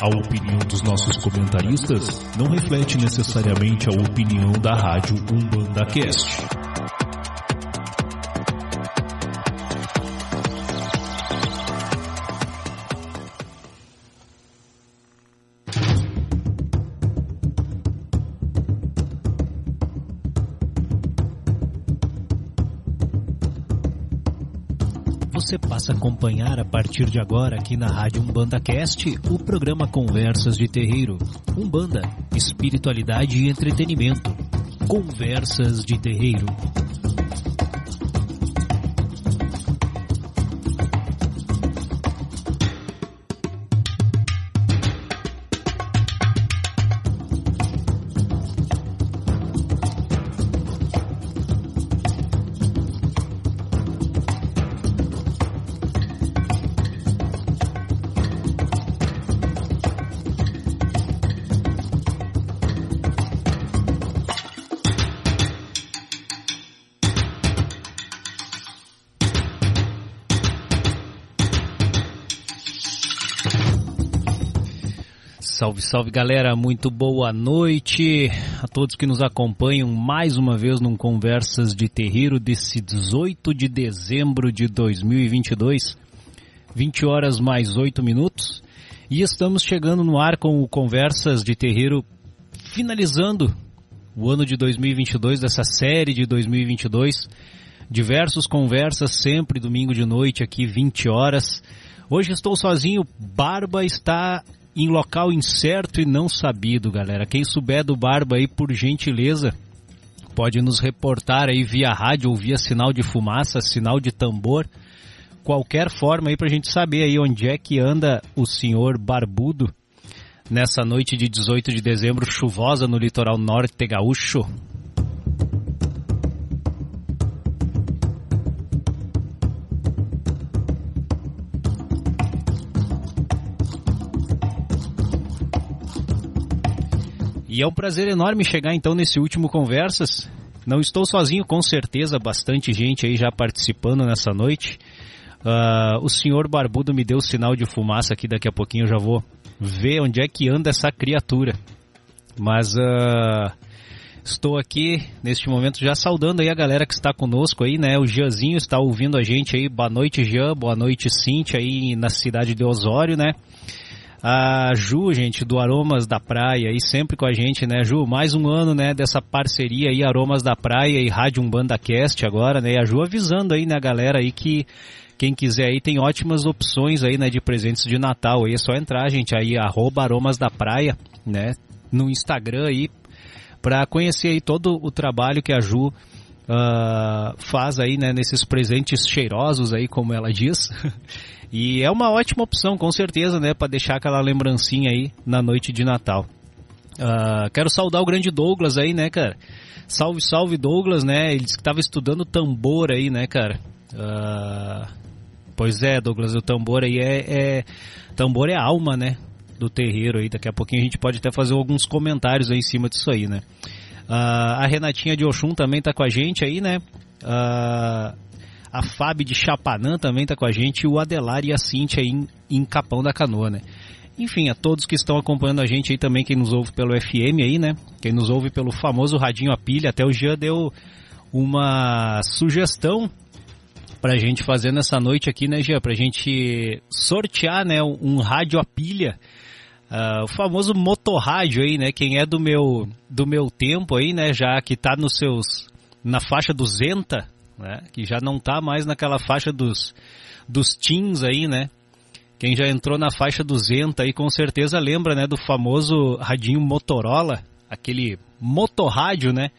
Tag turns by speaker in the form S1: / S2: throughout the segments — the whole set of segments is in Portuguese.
S1: A opinião dos nossos comentaristas não reflete necessariamente a opinião da rádio Umbanda Cast.
S2: Você passa a acompanhar a partir de agora aqui na Rádio Umbanda Cast o programa Conversas de Terreiro. Umbanda, espiritualidade e entretenimento. Conversas de Terreiro. Salve, galera, muito boa noite a todos que nos acompanham mais uma vez num Conversas de Terreiro desse 18 de dezembro de 2022, 20 horas mais 8 minutos, e estamos chegando no ar com o Conversas de Terreiro, finalizando o ano de 2022, dessa série de 2022, diversos conversas sempre domingo de noite aqui 20 horas. Hoje estou sozinho, Barba está em local incerto e não sabido, galera. Quem souber do Barba aí, por gentileza, pode nos reportar aí via rádio ou via sinal de fumaça, sinal de tambor, qualquer forma aí pra gente saber aí onde é que anda o senhor Barbudo nessa noite de 18 de dezembro chuvosa no litoral norte gaúcho. E é um prazer enorme chegar então nesse último Conversas. Não estou sozinho, com certeza, bastante gente aí já participando nessa noite. Uh, o senhor Barbudo me deu sinal de fumaça aqui, daqui a pouquinho eu já vou ver onde é que anda essa criatura. Mas uh, estou aqui neste momento já saudando aí a galera que está conosco aí, né? O Gianzinho está ouvindo a gente aí. Boa noite, Jean. Boa noite, Cintia aí na cidade de Osório, né? A Ju, gente, do Aromas da Praia, aí sempre com a gente, né, Ju? Mais um ano, né, dessa parceria aí, Aromas da Praia e Rádio Umbanda Cast agora, né? E a Ju avisando aí, né, galera aí que quem quiser aí tem ótimas opções aí, né, de presentes de Natal. Aí é só entrar, gente, aí, arroba Aromas da Praia, né, no Instagram aí, para conhecer aí todo o trabalho que a Ju Uh, faz aí, né, nesses presentes cheirosos aí, como ela diz. E é uma ótima opção, com certeza, né, para deixar aquela lembrancinha aí na noite de Natal. Uh, quero saudar o grande Douglas aí, né, cara? Salve, salve Douglas, né? Ele disse que estava estudando tambor aí, né, cara? Uh, pois é, Douglas, o tambor aí é, é, Tambor é alma, né? Do terreiro aí. Daqui a pouquinho a gente pode até fazer alguns comentários aí em cima disso aí, né? Uh, a Renatinha de Oxum também tá com a gente aí, né? Uh, a Fábio de Chapanã também está com a gente, o Adelar e a Cintia em, em Capão da Canoa, né? Enfim, a todos que estão acompanhando a gente aí também, quem nos ouve pelo FM aí, né? Quem nos ouve pelo famoso radinho a pilha, até o Jean deu uma sugestão pra gente fazer nessa noite aqui, né, Jean? Pra gente sortear, né, um rádio a pilha. Uh, o famoso motorrádio aí, né? Quem é do meu, do meu tempo aí, né? Já que tá nos seus... Na faixa 200, né? Que já não está mais naquela faixa dos, dos teens aí, né? Quem já entrou na faixa 200 aí com certeza lembra, né, do famoso radinho Motorola, aquele motorrádio, né?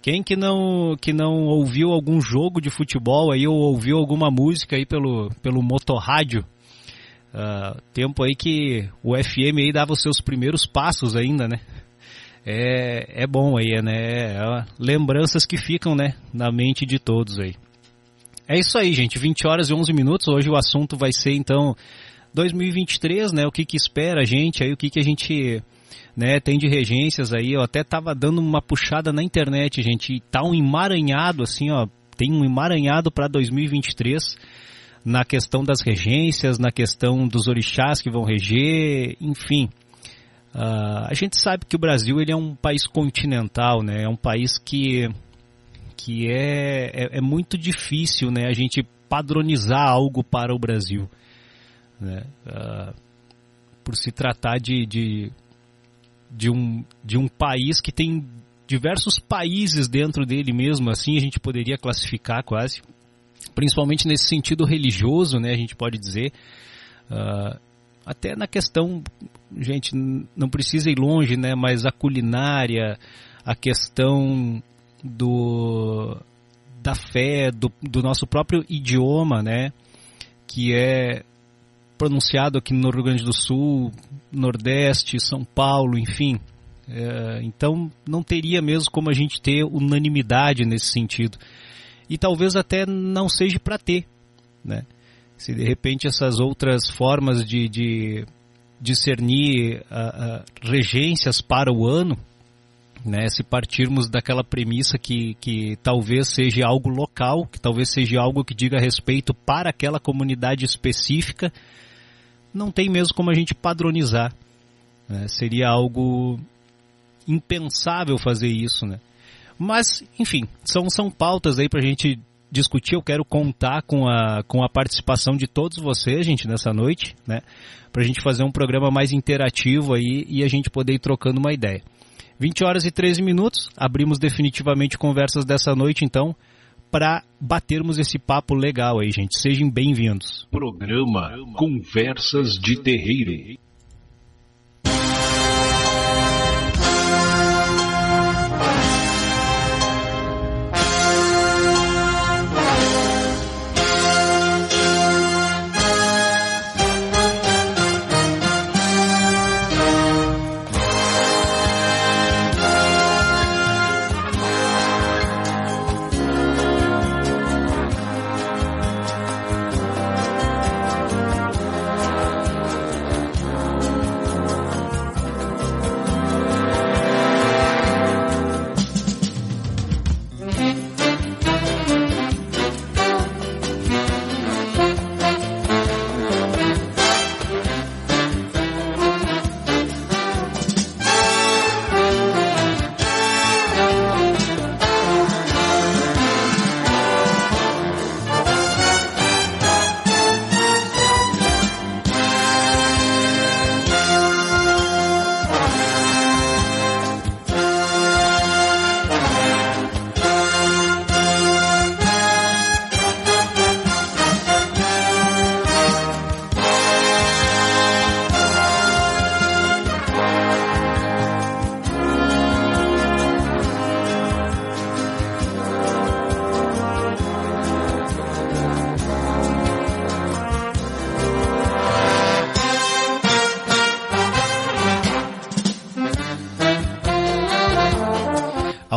S2: Quem que não que não ouviu algum jogo de futebol aí ou ouviu alguma música aí pelo pelo motorrádio? Uh, tempo aí que o FM aí dava os seus primeiros passos ainda, né? É, é bom aí, né? É lembranças que ficam, né, na mente de todos aí. É isso aí, gente. 20 horas e 11 minutos. Hoje o assunto vai ser, então, 2023, né? O que que espera a gente aí, o que que a gente né, tem de regências aí. Eu até tava dando uma puxada na internet, gente. E tá um emaranhado, assim, ó. Tem um emaranhado para 2023. na questão das regências, na questão dos orixás que vão reger, enfim. Uh, a gente sabe que o Brasil ele é um país continental, né? É um país que, que é, é, é muito difícil, né? A gente padronizar algo para o Brasil, né? Uh, por se tratar de, de, de, um, de um país que tem diversos países dentro dele mesmo, assim a gente poderia classificar quase, principalmente nesse sentido religioso, né? A gente pode dizer. Uh, até na questão, gente, não precisa ir longe, né? Mas a culinária, a questão do da fé, do, do nosso próprio idioma, né? Que é pronunciado aqui no Rio Grande do Sul, Nordeste, São Paulo, enfim. É, então não teria mesmo como a gente ter unanimidade nesse sentido. E talvez até não seja para ter, né? Se de repente essas outras formas de, de discernir uh, uh, regências para o ano, né, se partirmos daquela premissa que, que talvez seja algo local, que talvez seja algo que diga respeito para aquela comunidade específica, não tem mesmo como a gente padronizar. Né? Seria algo impensável fazer isso, né? Mas, enfim, são, são pautas aí para a gente discutir, eu quero contar com a, com a participação de todos vocês, gente, nessa noite, né? Pra gente fazer um programa mais interativo aí e a gente poder ir trocando uma ideia. 20 horas e 13 minutos, abrimos definitivamente conversas dessa noite, então, para batermos esse papo legal aí, gente. Sejam bem-vindos.
S1: Programa Conversas de Terreiro.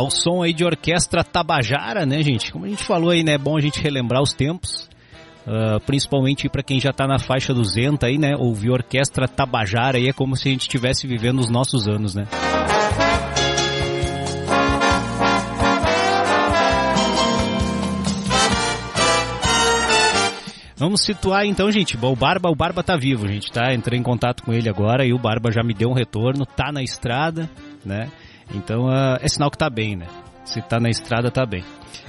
S2: Ao som aí de orquestra Tabajara, né, gente? Como a gente falou aí, né, é bom a gente relembrar os tempos, uh, principalmente para quem já está na faixa 200 aí, né, ouvir orquestra Tabajara aí é como se a gente estivesse vivendo os nossos anos, né? Vamos situar então, gente. Bom, o Barba, o Barba tá vivo, gente, tá? Entrei em contato com ele agora e o Barba já me deu um retorno, tá na estrada, né? Então uh, é sinal que tá bem, né? Se tá na estrada, tá bem.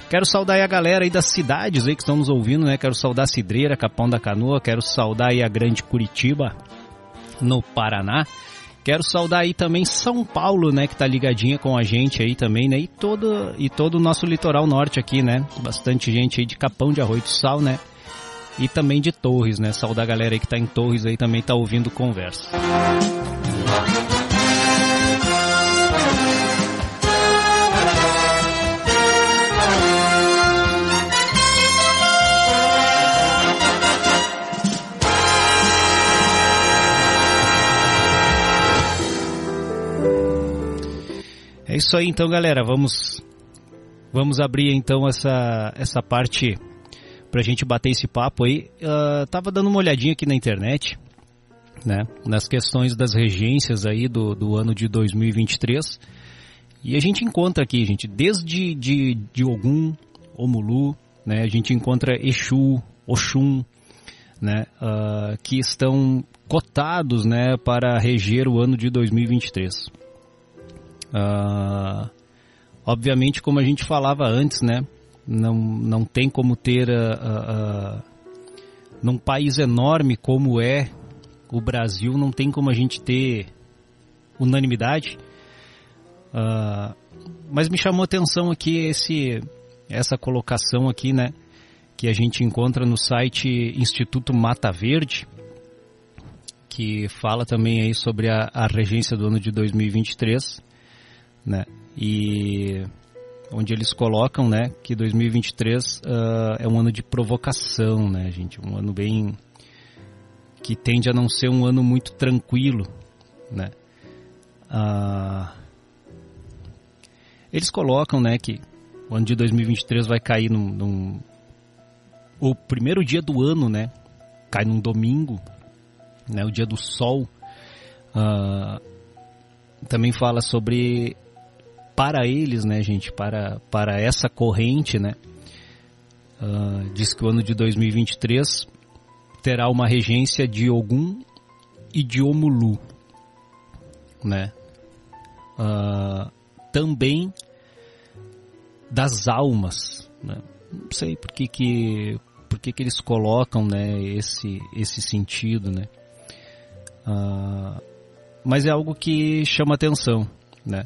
S2: Quero saudar aí a galera aí das cidades aí que estão nos ouvindo, né? Quero saudar Cidreira, Capão da Canoa, quero saudar aí a grande Curitiba, no Paraná. Quero saudar aí também São Paulo, né, que tá ligadinha com a gente aí também, né? E todo, e todo o nosso litoral norte aqui, né? Bastante gente aí de Capão de Arroio do Sal, né? E também de Torres, né? Saudar a galera aí que tá em Torres aí também tá ouvindo conversa. É isso aí então, galera. Vamos vamos abrir então essa essa parte pra gente bater esse papo aí. Uh, tava dando uma olhadinha aqui na internet, né, nas questões das regências aí do, do ano de 2023. E a gente encontra aqui, gente, desde de, de Ogum, Omulu, né, a gente encontra Exu, Oxum, né, uh, que estão cotados né, para reger o ano de 2023. Uh, obviamente, como a gente falava antes, né, não, não tem como ter uh, num país enorme como é o Brasil, não tem como a gente ter unanimidade. Uh, mas me chamou atenção aqui esse, essa colocação aqui, né? Que a gente encontra no site Instituto Mata Verde, que fala também aí sobre a, a regência do ano de 2023, né? E onde eles colocam, né, que 2023 uh, ah, é um ano de provocação, né, gente, um ano bem que tende a não ser um ano muito tranquilo, né. Uh, eles colocam, né, que o ano de 2023 vai cair num, num o primeiro dia do ano, né, cai num domingo, né, o dia do sol. Uh, também fala sobre para eles, né, gente, para, para essa corrente, né, uh, diz que o ano de 2023 terá uma regência de Ogum e de Omulu, né, uh, também das almas, né, não sei por que que, por que, que eles colocam, né, esse, esse sentido, né, uh, mas é algo que chama atenção, né,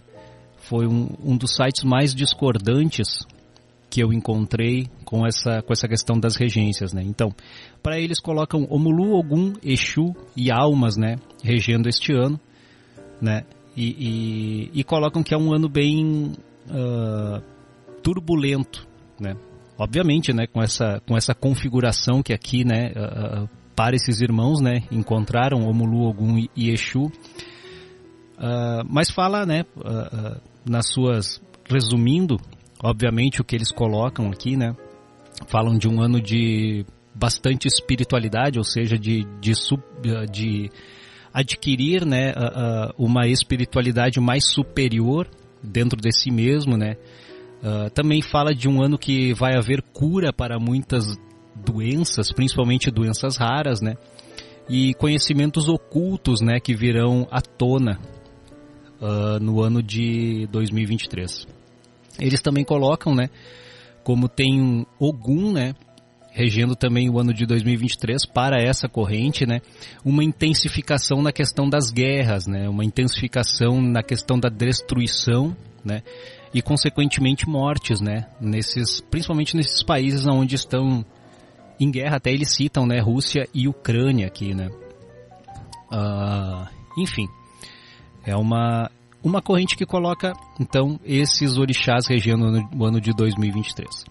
S2: foi um, um dos sites mais discordantes que eu encontrei com essa, com essa questão das regências, né? Então, para eles colocam Omulu, Ogum, Exu e Almas, né? Regendo este ano, né? E, e, e colocam que é um ano bem uh, turbulento, né? Obviamente, né? Com essa, com essa configuração que aqui, né? Uh, para esses irmãos, né? Encontraram Omulu, Ogum e Exu. Uh, mas fala, né? Nas suas. Resumindo, obviamente, o que eles colocam aqui, né? Falam de um ano de bastante espiritualidade, ou seja, de, de, de adquirir né, uma espiritualidade mais superior dentro de si mesmo, né? Uh, também fala de um ano que vai haver cura para muitas doenças, principalmente doenças raras, né? E conhecimentos ocultos, né, que virão à tona uh, no ano de 2023. Eles também colocam, né, como tem Ogum, né, regendo também o ano de 2023 para essa corrente, né, uma intensificação na questão das guerras, né, uma intensificação na questão da destruição, né, e consequentemente mortes, né, nesses, principalmente nesses países onde estão em guerra, até eles citam, né, Rússia e Ucrânia aqui, né. Uh, enfim, é uma, uma corrente que coloca, então, esses orixás regendo o ano de 2023.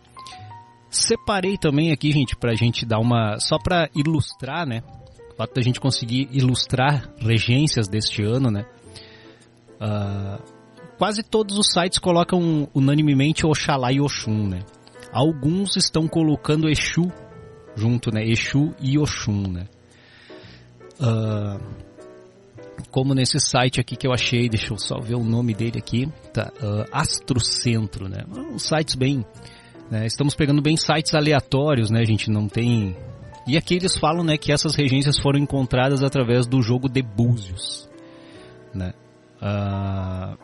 S2: Separei também aqui, gente, pra gente dar uma... Só para ilustrar, né? O fato da gente conseguir ilustrar regências deste ano, né? Uh, quase todos os sites colocam unanimemente Oxalá e Oxum, né? Alguns estão colocando Exu junto, né? Exu e Oxum, né? Uh, como nesse site aqui que eu achei, deixa eu só ver o nome dele aqui, tá, uh, Astrocentro, né? Uns sites bem, né? estamos pegando bem sites aleatórios, né? A gente não tem... E aqui eles falam, né, que essas regências foram encontradas através do jogo de Búzios, né? Uh...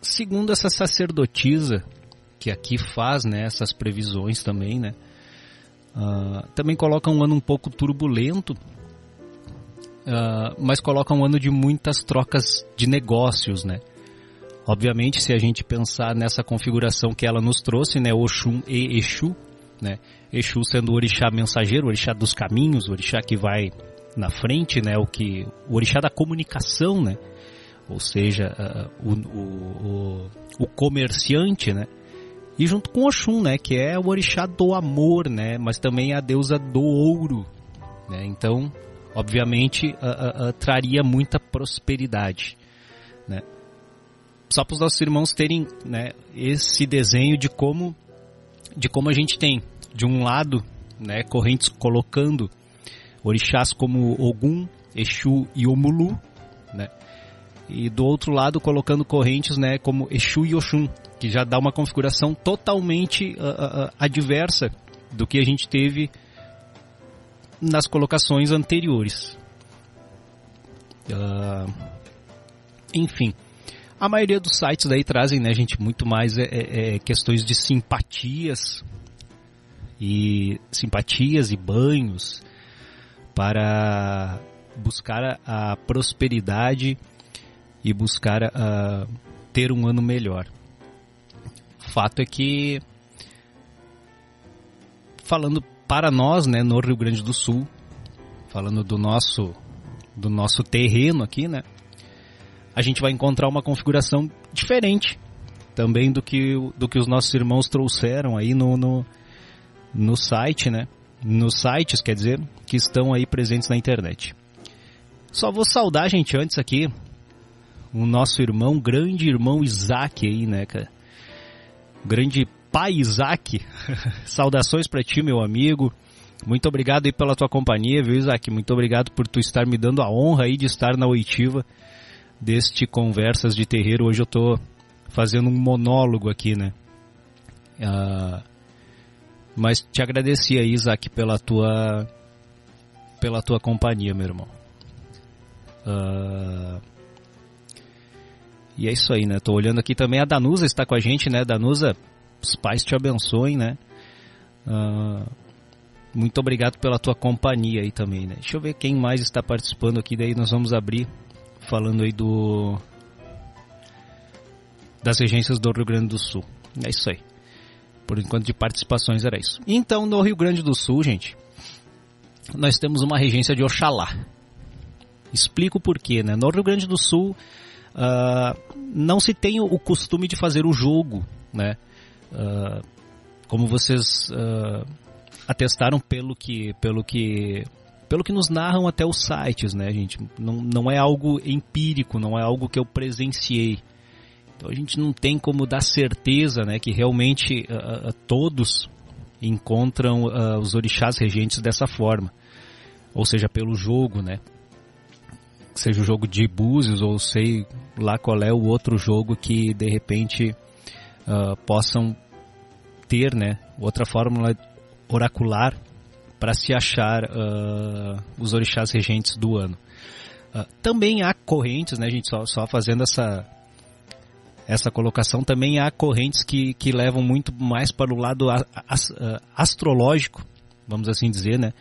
S2: Segundo essa sacerdotisa que aqui faz, né, essas previsões também, né? Uh, também coloca um ano um pouco turbulento, uh, mas coloca um ano de muitas trocas de negócios, né? Obviamente, se a gente pensar nessa configuração que ela nos trouxe, né, Oxum e Exu, né? Exu sendo o orixá mensageiro, o orixá dos caminhos, o orixá que vai na frente, né, o que o orixá da comunicação, né? Ou seja, uh, o, o, o comerciante, né? E junto com Oxum, né, que é o orixá do amor, né, mas também a deusa do ouro, né? Então, obviamente, uh, uh, uh, traria muita prosperidade, né? Só para os nossos irmãos terem, né, esse desenho de como de como a gente tem de um lado, né, correntes colocando orixás como Ogum, Exu e Omulu, né? E do outro lado colocando correntes, né, como Exu e Oxum, que já dá uma configuração totalmente uh, uh, adversa do que a gente teve nas colocações anteriores. Uh, enfim, a maioria dos sites daí trazem, né, gente, muito mais é, é, é, questões de simpatias e simpatias e banhos para buscar a, a prosperidade e buscar a, ter um ano melhor. Fato é que falando para nós, né, no Rio Grande do Sul, falando do nosso do nosso terreno aqui, né? A gente vai encontrar uma configuração diferente também do que, do que os nossos irmãos trouxeram aí no, no, no site, né? Nos sites, quer dizer, que estão aí presentes na internet. Só vou saudar, gente, antes aqui, o nosso irmão, grande irmão Isaac aí, né, cara? Grande pai Isaac. Saudações para ti, meu amigo. Muito obrigado aí pela tua companhia, viu, Isaac? Muito obrigado por tu estar me dando a honra aí de estar na oitiva deste Conversas de Terreiro. Hoje eu tô fazendo um monólogo aqui, né? Uh, mas te agradeci aí, Isaac, pela tua pela tua companhia, meu irmão. Uh, e é isso aí, né? Tô olhando aqui também a Danusa está com a gente, né? Danusa, os pais te abençoem, né? Uh, muito obrigado pela tua companhia aí também, né? Deixa eu ver quem mais está participando aqui, daí nós vamos abrir falando aí do das regências do Rio Grande do Sul. É isso aí. Por enquanto de participações era isso. Então, no Rio Grande do Sul, gente, nós temos uma regência de Oxalá. Explico por quê, né? No Rio Grande do Sul uh, não se tem o costume de fazer o jogo, né? Uh, como vocês uh, atestaram pelo que, pelo que, pelo que nos narram até os sites, né, gente? Não, não é algo empírico, não é algo que eu presenciei. Então a gente não tem como dar certeza, né, que realmente uh, todos encontram os orixás regentes dessa forma, ou seja, pelo jogo, né? Seja o jogo de búzios ou sei lá qual é o outro jogo que de repente uh, possam ter, né? Outra fórmula oracular para se achar uh, os orixás regentes do ano. Uh, também há correntes, né, gente, só, só fazendo essa, essa colocação, também há correntes que, que levam muito mais para o lado a, a, a, astrológico, vamos assim dizer, né?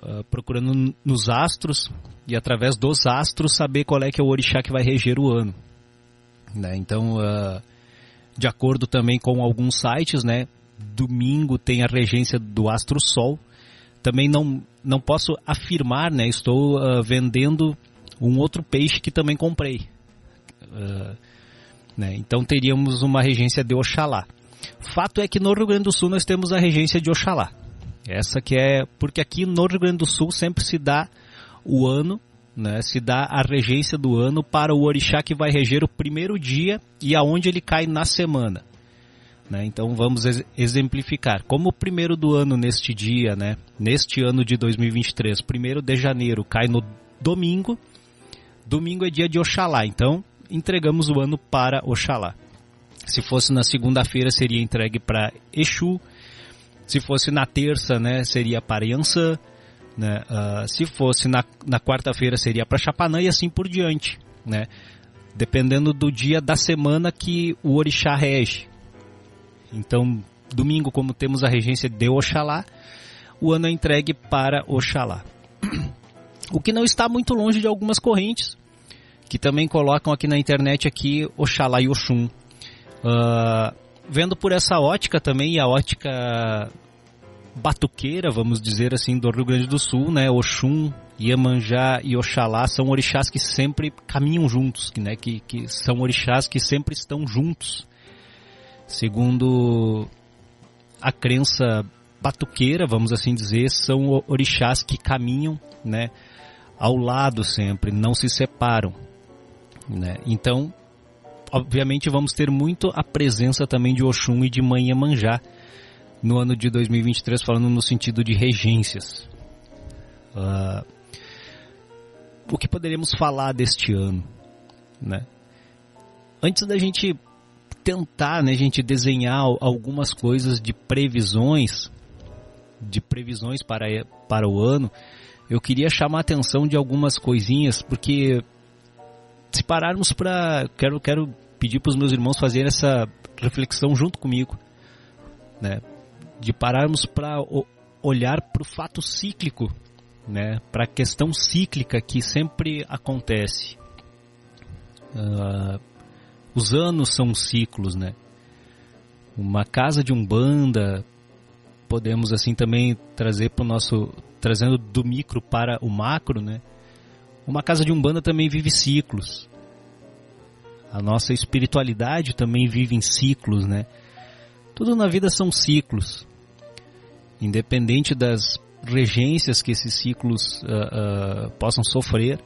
S2: Uh, procurando nos astros e através dos astros saber qual é que é o orixá que vai reger o ano. Né? Então, uh, de acordo também com alguns sites, né, domingo tem a regência do astro Sol. Também não, não posso afirmar, né? Estou uh, vendendo um outro peixe que também comprei. Uh, né? Então teríamos uma regência de Oxalá. Fato é que no Rio Grande do Sul nós temos a regência de Oxalá. Essa que é porque aqui no Rio Grande do Sul sempre se dá o ano, né? Se dá a regência do ano para o orixá que vai reger o primeiro dia e aonde ele cai na semana. Né? Então vamos exemplificar. Como o primeiro do ano neste dia, né? neste ano de 2023, primeiro de janeiro cai no domingo, domingo é dia de Oxalá, então entregamos o ano para Oxalá. Se fosse na segunda-feira seria entregue para Exu, se fosse na terça né, seria para Yansan, né? Uh, se fosse na, na quarta-feira seria para Chapanã e assim por diante. Né? Dependendo do dia da semana que o orixá rege. Então, domingo, como temos a regência de Oxalá, o ano é entregue para Oxalá. O que não está muito longe de algumas correntes, que também colocam aqui na internet aqui Oxalá e Oxum. Uh, vendo por essa ótica também, e a ótica batuqueira, vamos dizer assim, do Rio Grande do Sul, né? Oxum, Iemanjá e Oxalá são orixás que sempre caminham juntos, né? que, que são orixás que sempre estão juntos Segundo a crença batuqueira, vamos assim dizer, são orixás que caminham, né, ao lado sempre, não se separam, né? Então, obviamente vamos ter muito a presença também de Oxum e de Mãe Iemanjá no ano de 2023, falando no sentido de regências. Uh, o que poderíamos falar deste ano, né? Antes da gente tentar, né, gente, desenhar algumas coisas de previsões, de previsões para, para o ano, eu queria chamar a atenção de algumas coisinhas, porque se pararmos para. Quero, quero pedir para os meus irmãos fazerem essa reflexão junto comigo, né? de pararmos para olhar para o fato cíclico, né? para a questão cíclica que sempre acontece. Uh, os anos são ciclos, né? Uma casa de umbanda, podemos assim também trazer para o nosso, trazendo do micro para o macro, né? Uma casa de umbanda também vive ciclos. A nossa espiritualidade também vive em ciclos, né? Tudo na vida são ciclos. Independente das regências que esses ciclos uh, uh, possam sofrer,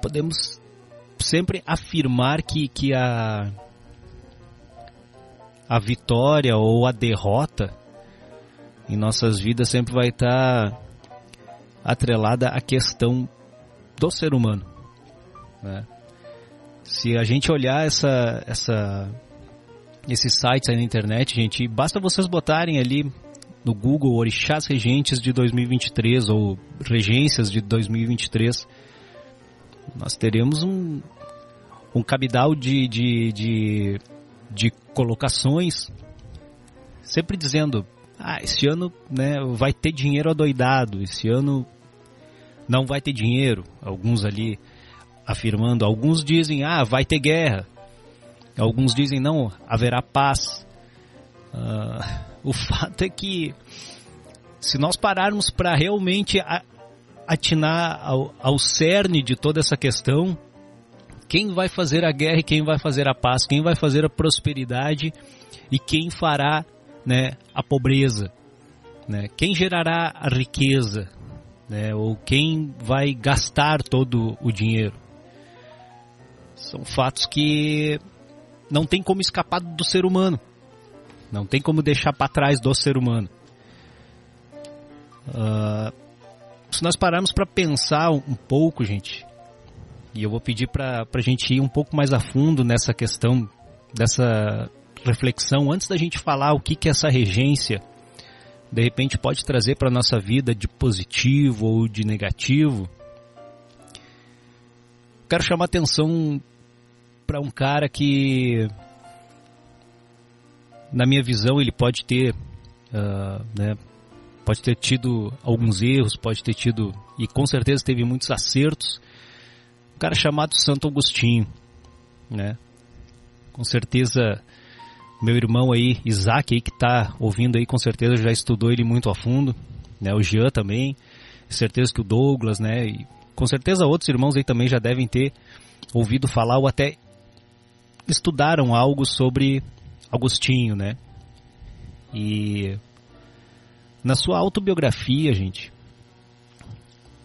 S2: podemos sempre afirmar que, que a, a vitória ou a derrota em nossas vidas sempre vai estar atrelada à questão do ser humano. Né? Se a gente olhar essa, essa, esses sites aí na internet, gente, basta vocês botarem ali no Google Orixás Regentes de 2023 ou Regências de 2023, nós teremos um, um cabidal de, de, de, de colocações, sempre dizendo, ah, esse ano né, vai ter dinheiro adoidado, esse ano não vai ter dinheiro, alguns ali afirmando, alguns dizem, ah, vai ter guerra, alguns dizem, não, haverá paz. Uh, o fato é que se nós pararmos para realmente atinar ao, ao cerne de toda essa questão, quem vai fazer a guerra e quem vai fazer a paz, quem vai fazer a prosperidade e quem fará né, a pobreza, né, quem gerará a riqueza, né, ou quem vai gastar todo o dinheiro. São fatos que não tem como escapar do ser humano, não tem como deixar para trás do ser humano. Uh, se nós pararmos para pensar um pouco, gente, e eu vou pedir para a gente ir um pouco mais a fundo nessa questão, dessa reflexão, antes da gente falar o que, que essa regência de repente pode trazer para a nossa vida de positivo ou de negativo. Quero chamar atenção para um cara que, na minha visão, ele pode ter, uh, né, pode ter tido alguns erros, pode ter tido, e com certeza teve muitos acertos. Um cara chamado Santo Agostinho, né? Com certeza, meu irmão aí, Isaac aí que está ouvindo aí, com certeza já estudou ele muito a fundo, né? O Jean também, certeza que o Douglas, né? E com certeza outros irmãos aí também já devem ter ouvido falar ou até estudaram algo sobre Agostinho, né? E na sua autobiografia, gente,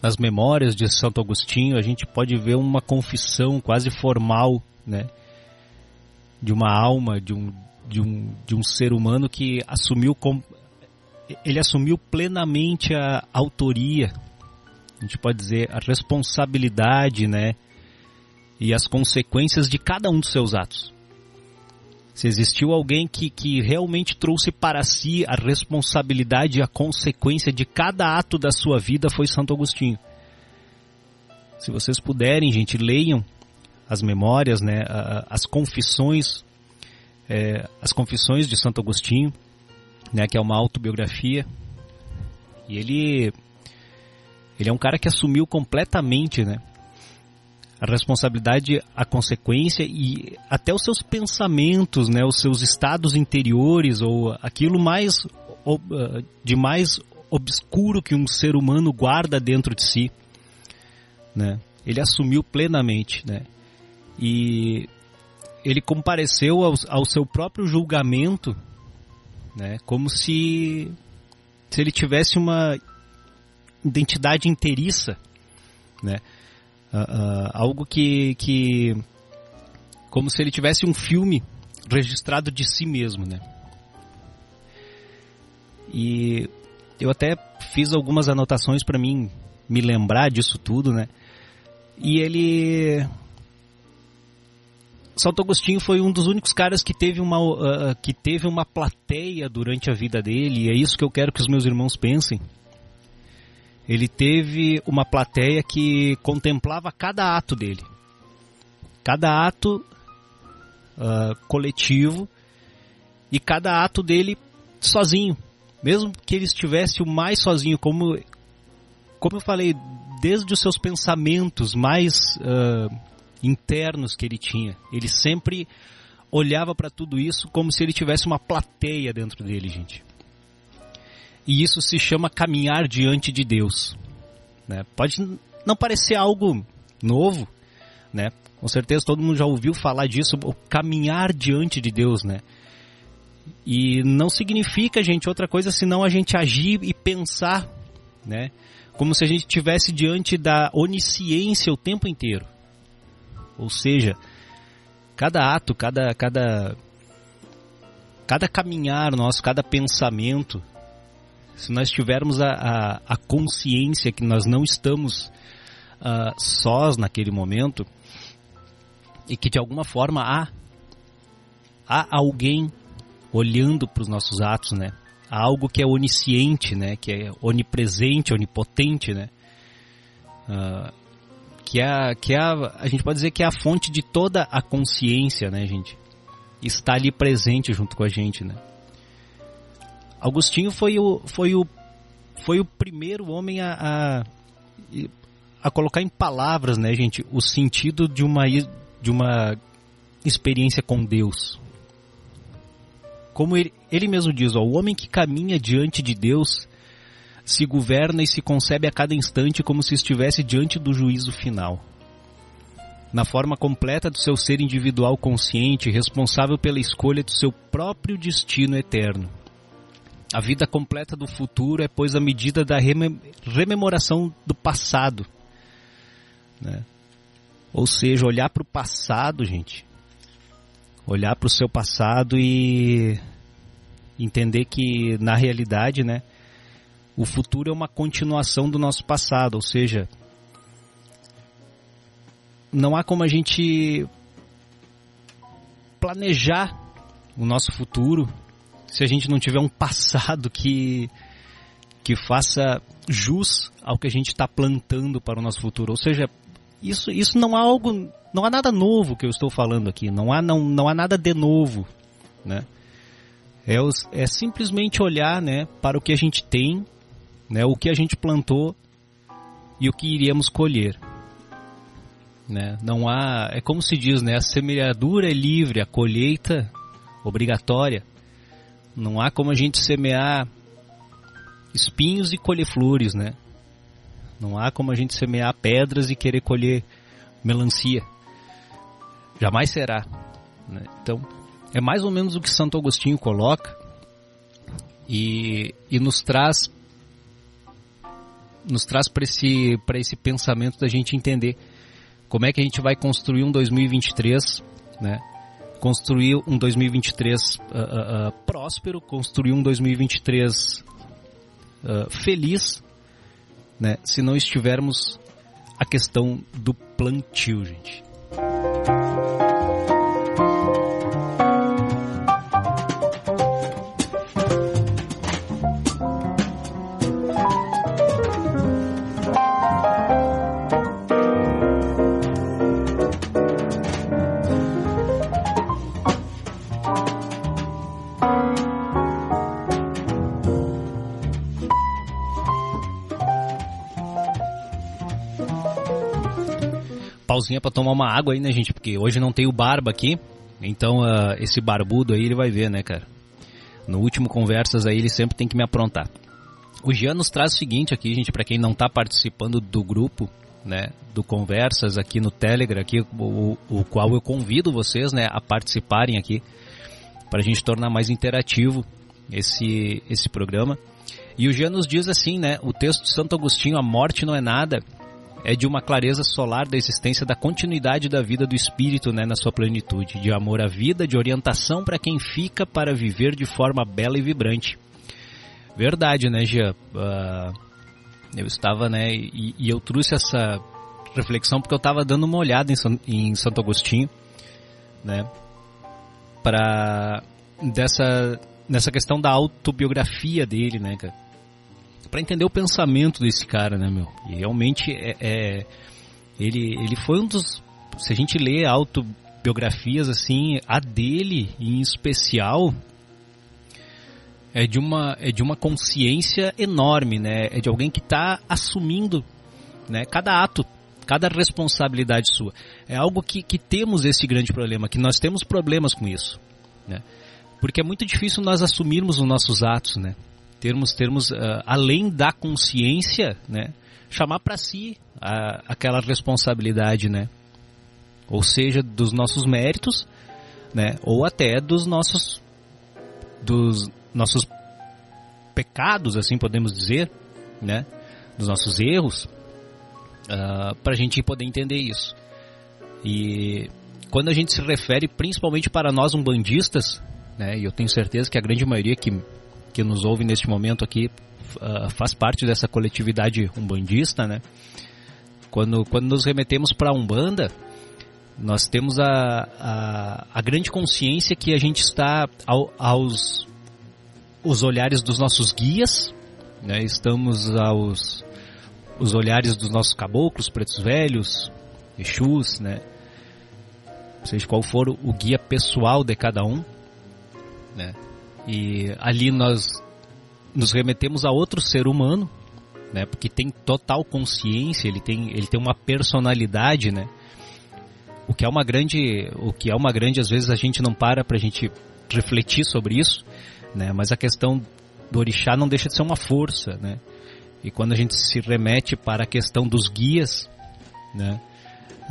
S2: nas memórias de Santo Agostinho, a gente pode ver uma confissão quase formal, né? De uma alma, de um, de um, de um ser humano que assumiu com, ele assumiu plenamente a autoria, a gente pode dizer a responsabilidade, né? E as consequências de cada um dos seus atos. Se existiu alguém que, que realmente trouxe para si a responsabilidade e a consequência de cada ato da sua vida, foi Santo Agostinho. Se vocês puderem, gente, leiam as memórias, né, as confissões, é, as confissões de Santo Agostinho, né, que é uma autobiografia. E ele, ele é um cara que assumiu completamente, né, a responsabilidade, a consequência e até os seus pensamentos, né, os seus estados interiores ou aquilo mais ah, de mais obscuro que um ser humano guarda dentro de si, né? Ele assumiu plenamente, né? E ele compareceu ao, ao seu próprio julgamento, né? Como se se ele tivesse uma identidade inteiriça, né? Uh, uh, algo que, que. como se ele tivesse um filme registrado de si mesmo, né? E eu até fiz algumas anotações para mim me lembrar disso tudo, né? E ele Santo Agostinho foi um dos únicos caras que teve uma uh, que teve uma plateia durante a vida dele e é isso que eu quero que os meus irmãos pensem. Ele teve uma plateia que contemplava cada ato dele, cada ato uh, coletivo e cada ato dele sozinho, mesmo que ele estivesse o mais sozinho, como como eu falei, desde os seus pensamentos mais uh, internos que ele tinha. Ele sempre olhava para tudo isso como se ele tivesse uma plateia dentro dele, gente. E isso se chama caminhar diante de Deus. Né? Pode não parecer algo novo, né? Com certeza todo mundo já ouviu falar disso, o caminhar diante de Deus, né? E não significa, gente, outra coisa senão a gente agir e pensar, né? Como se a gente estivesse diante da onisciência o tempo inteiro. Ou seja, cada ato, cada, cada, cada caminhar nosso, cada pensamento, se nós tivermos a, a, a consciência que nós não estamos uh, sós naquele momento e que de alguma forma há, há alguém olhando para os nossos atos, né? Há algo que é onisciente, né? Que é onipresente, onipotente, né? Uh, que é, que é a, a gente pode dizer que é a fonte de toda a consciência, né, gente? Está ali presente junto com a gente, né? Agostinho foi o, foi o, foi o primeiro homem a, a, a colocar em palavras, né, gente, o sentido de uma, de uma experiência com Deus. Como ele, ele mesmo diz, ó, o homem que caminha diante de Deus se governa e se concebe a cada instante como se estivesse diante do juízo final. Na forma completa do seu ser individual consciente, responsável pela escolha do seu próprio destino eterno. A vida completa do futuro é, pois, a medida da rememoração do passado. Né? Ou seja, olhar para o passado, gente. Olhar para o seu passado e entender que, na realidade, né, o futuro é uma continuação do nosso passado, ou seja, não há como a gente planejar o nosso futuro se a gente não tiver um passado que que faça jus ao que a gente está plantando para o nosso futuro. Ou seja, isso, isso não há algo, não há nada novo que eu estou falando aqui. Não há, não, não há nada de novo, né? É, é simplesmente olhar, né, para o que a gente tem né, o que a gente plantou e o que iríamos colher. Né? Não há, é como se diz, né, a semeadura é livre, a colheita obrigatória. Não há como a gente semear espinhos e colher flores, né? Não há como a gente semear pedras e querer colher melancia. Jamais será. Né? Então, é mais ou menos o que Santo Agostinho coloca e, e nos traz nos traz para esse, esse pensamento da gente entender como é que a gente vai construir um 2023, né? Construir um 2023 uh, uh, uh, próspero, construir um 2023 uh, feliz, né? Se não estivermos a questão do plantio, gente. Pausinha para tomar uma água aí, né, gente? Porque hoje não tem o Barba aqui. Então, uh, esse barbudo aí ele vai ver, né, cara? No último Conversas aí ele sempre tem que me aprontar. O Jean nos traz o seguinte aqui, gente, para quem não tá participando do grupo, né, do Conversas aqui no Telegram, aqui, o, o qual eu convido vocês, né, a participarem aqui, para a gente tornar mais interativo esse, esse programa. E o Jean nos diz assim, né, o texto de Santo Agostinho, a morte não é nada, é de uma clareza solar da existência da continuidade da vida do espírito né, na sua plenitude, de amor à vida, de orientação para quem fica para viver de forma bela e vibrante. Verdade, né, Gia? Uh, eu estava, né, e, e, eu trouxe essa reflexão porque eu estava dando uma olhada em, em Santo Agostinho, né? Para dessa nessa questão da autobiografia dele, né, cara? Para entender o pensamento desse cara, né, meu? E realmente é, é ele ele foi um dos se a gente lê autobiografias assim, a dele em especial, é de uma é de uma consciência enorme, né? É de alguém que está assumindo, né? Cada ato, cada responsabilidade sua. É algo que, que temos esse grande problema, que nós temos problemas com isso, né? Porque é muito difícil nós assumirmos os nossos atos, né? Termos termos uh, além da consciência, né? Chamar para si a, aquela responsabilidade, né? Ou seja, dos nossos méritos, né? Ou até dos nossos dos nossos pecados, assim podemos dizer, né? Dos nossos erros, uh, ah, para a gente poder entender isso. E quando a gente se refere principalmente para nós umbandistas, né? E eu tenho certeza que a grande maioria que, que nos ouve neste momento aqui uh, faz parte dessa coletividade umbandista, né? Quando, quando nos remetemos para a Umbanda, nós temos a, a, a, grande consciência que a gente está ao, aos os olhares dos nossos guias, né? estamos aos os olhares dos nossos caboclos, pretos velhos, Exus, né? seja qual for o guia pessoal de cada um, né? E ali nós nos remetemos a outro ser humano, né? Porque tem total consciência, ele tem, ele tem uma personalidade, né? O que é uma grande, o que é uma grande, às vezes a gente não para para a gente refletir sobre isso, né? Mas a questão do orixá não deixa de ser uma força, né? E quando a gente se remete para a questão dos guias, né?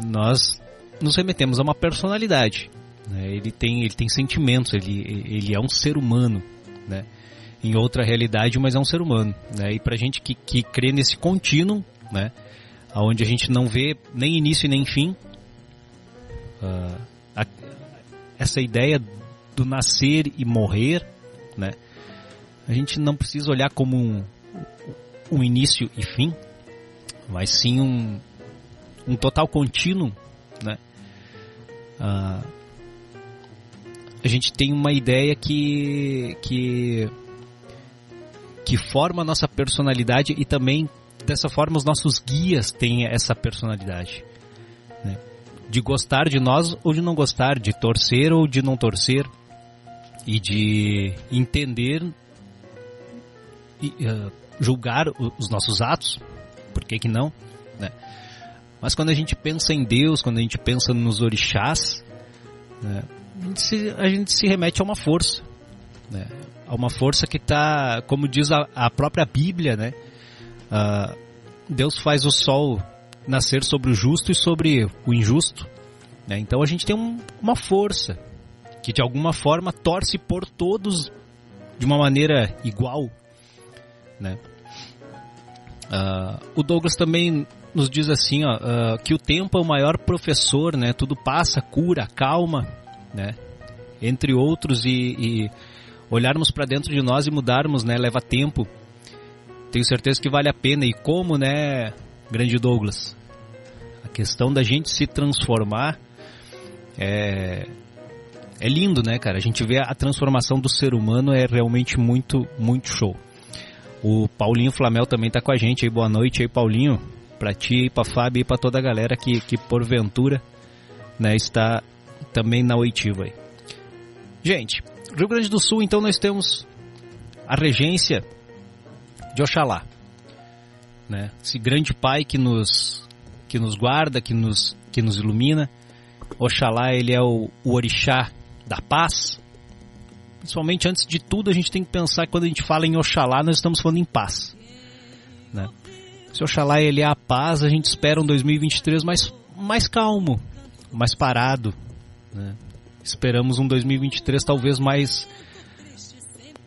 S2: Nós nos remetemos a uma personalidade, né? Ele tem ele tem sentimentos, ele ele é um ser humano, né? Em outra realidade, mas é um ser humano, né? E para gente que que crê nesse contínuo, né? Aonde a gente não vê nem início nem fim, uh, a, essa ideia do nascer e morrer, né? A gente não precisa olhar como um, um início e fim, mas sim um, um total contínuo, né? Ah, a gente tem uma ideia que, que, que forma a nossa personalidade e também dessa forma os nossos guias têm essa personalidade. Né? De gostar de nós ou de não gostar, de torcer ou de não torcer, e de entender e uh, julgar os nossos atos, por que que não, né? Mas quando a gente pensa em Deus, quando a gente pensa nos orixás, né, a, gente se, a, gente se, remete a uma força, né? A uma força que está, como diz a, a, própria Bíblia, né? Uh, Deus faz o sol nascer sobre o justo e sobre o injusto, né? Então a gente tem um, uma força, que de alguma forma torce por todos de uma maneira igual, né? Uh, o Douglas também nos diz assim, ó, uh, que o tempo é o maior professor, né? Tudo passa, cura, calma, né? Entre outros e, e olharmos para dentro de nós e mudarmos, né? Leva tempo. Tenho certeza que vale a pena e como, né, grande Douglas? A questão da gente se transformar é, é lindo, né, cara? A gente vê a transformação do ser humano é realmente muito, muito show. O Paulinho Flamel também tá com a gente aí. Boa noite aí, Paulinho. Pra ti, pra Fábio e pra toda a galera que, que porventura né, está também na oitiva aí. Gente, Rio Grande do Sul, então nós temos a regência de Oxalá. Né? Esse grande pai que nos, que nos guarda, que nos, que nos ilumina. Oxalá, ele é o, o orixá da paz, principalmente antes de tudo, a gente tem que pensar que quando a gente fala em Oxalá, nós estamos falando em paz. Né? Se Oxalá ele é a paz, a gente espera um 2023 mais, mais calmo, mais parado. Né? Esperamos um 2023 talvez mais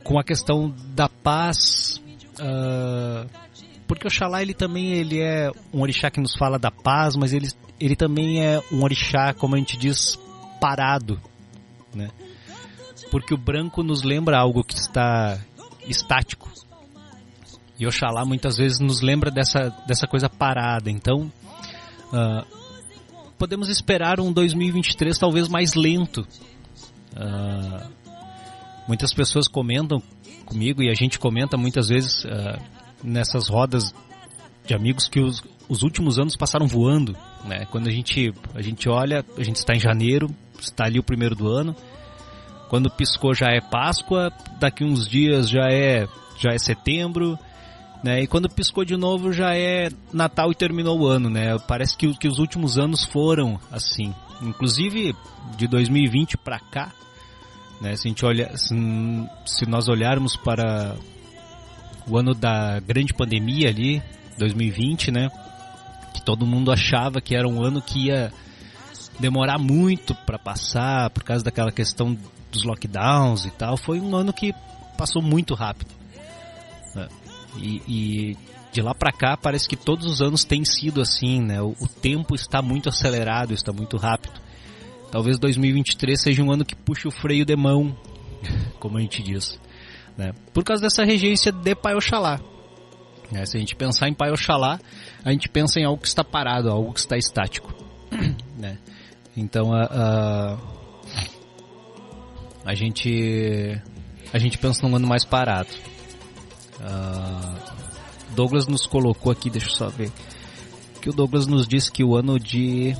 S2: com a questão da paz, uh, porque Oxalá ele também ele é um orixá que nos fala da paz, mas ele, ele também é um orixá, como a gente diz, parado né? Porque o branco nos lembra algo que está estático. E Oxalá muitas vezes nos lembra dessa, dessa coisa parada. Então, uh, podemos esperar um 2023 talvez mais lento. Uh, muitas pessoas comentam comigo e a gente comenta muitas vezes uh, nessas rodas de amigos que os, os últimos anos passaram voando. Né? Quando a gente, a gente olha, a gente está em janeiro, está ali o primeiro do ano. Quando piscou já é Páscoa, daqui uns dias já é já é setembro, né? E quando piscou de novo já é Natal e terminou o ano, né? Parece que, que os últimos anos foram assim. Inclusive de 2020 para cá, né? Se a gente olha, se, se nós olharmos para o ano da grande pandemia ali, 2020, né? Que todo mundo achava que era um ano que ia demorar muito para passar por causa daquela questão dos lockdowns e tal. Foi um ano que passou muito rápido. E, e, de lá para cá parece que todos os anos tem sido assim, né? O, o, tempo está muito acelerado, está muito rápido. Talvez 2023 seja um ano que puxe o freio de mão, como a gente diz, né? Por causa dessa regência de Pai Oxalá. Né? Se a gente pensar em Pai Oxalá, a gente pensa em algo que está parado, algo que está estático, né? Então a, a, a gente a gente pensa num ano mais parado. Uh, Douglas nos colocou aqui, deixa eu só ver. Que o Douglas nos disse que o ano de.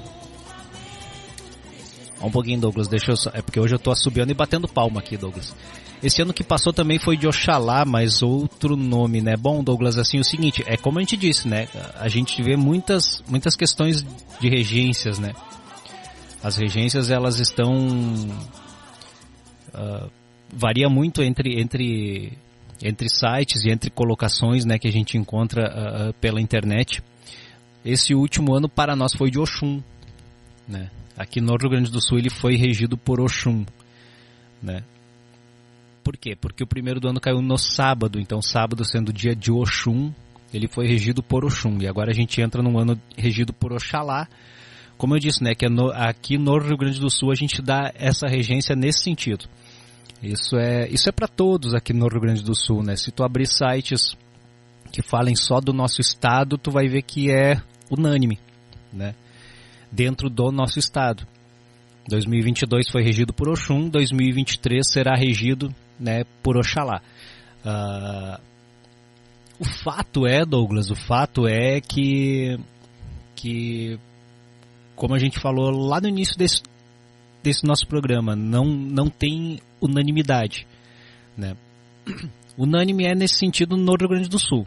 S2: Um pouquinho, Douglas, deixa eu só. É porque hoje eu tô assobiando e batendo palma aqui, Douglas. Esse ano que passou também foi de Oxalá, mas outro nome, né? Bom, Douglas, assim, o seguinte, é como a gente disse, né? A gente vê muitas, muitas questões de regências, né? As regências, elas estão... Uh, varia muito entre, entre entre sites e entre colocações né, que a gente encontra uh, pela internet. Esse último ano para nós foi de Oxum. Né? Aqui no Rio Grande do Sul ele foi regido por Oxum. Né? Por quê? Porque o primeiro do ano caiu no sábado, então sábado sendo dia de Oxum, ele foi regido por Oxum. E agora a gente entra num ano regido por Oxalá. Como eu disse, né, que é no, aqui no Rio Grande do Sul a gente dá essa regência nesse sentido. Isso é, isso é para todos aqui no Rio Grande do Sul, né? Se tu abrir sites que falem só do nosso estado, tu vai ver que é unânime, né? Dentro do nosso estado. 2022 foi regido por Oxum, 2023 será regido, né, por Oxalá. Uh, o fato é, Douglas, o fato é que que como a gente falou lá no início desse, desse nosso programa, não, não tem unanimidade. Né? Unânime é nesse sentido no Rio Grande do Sul.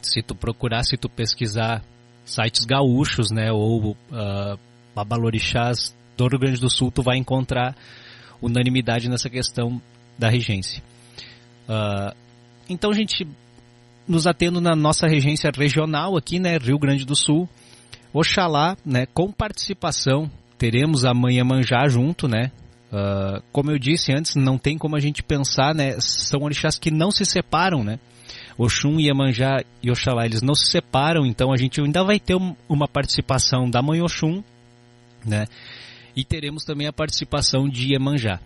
S2: Se tu procurar, se tu pesquisar sites gaúchos, né, ou uh, babalorixás do Rio Grande do Sul, tu vai encontrar unanimidade nessa questão da regência. Uh, então a gente, nos atendo na nossa regência regional aqui, né, Rio Grande do Sul, Oxalá, né, com participação teremos a Manjá junto, né? Uh, como eu disse antes, não tem como a gente pensar, né? São orixás que não se separam, né? Oxum, Iemanjá e Oxalá, eles não se separam, então a gente ainda vai ter uma participação da Mãe Oxum, né? E teremos também a participação de Iemanjá.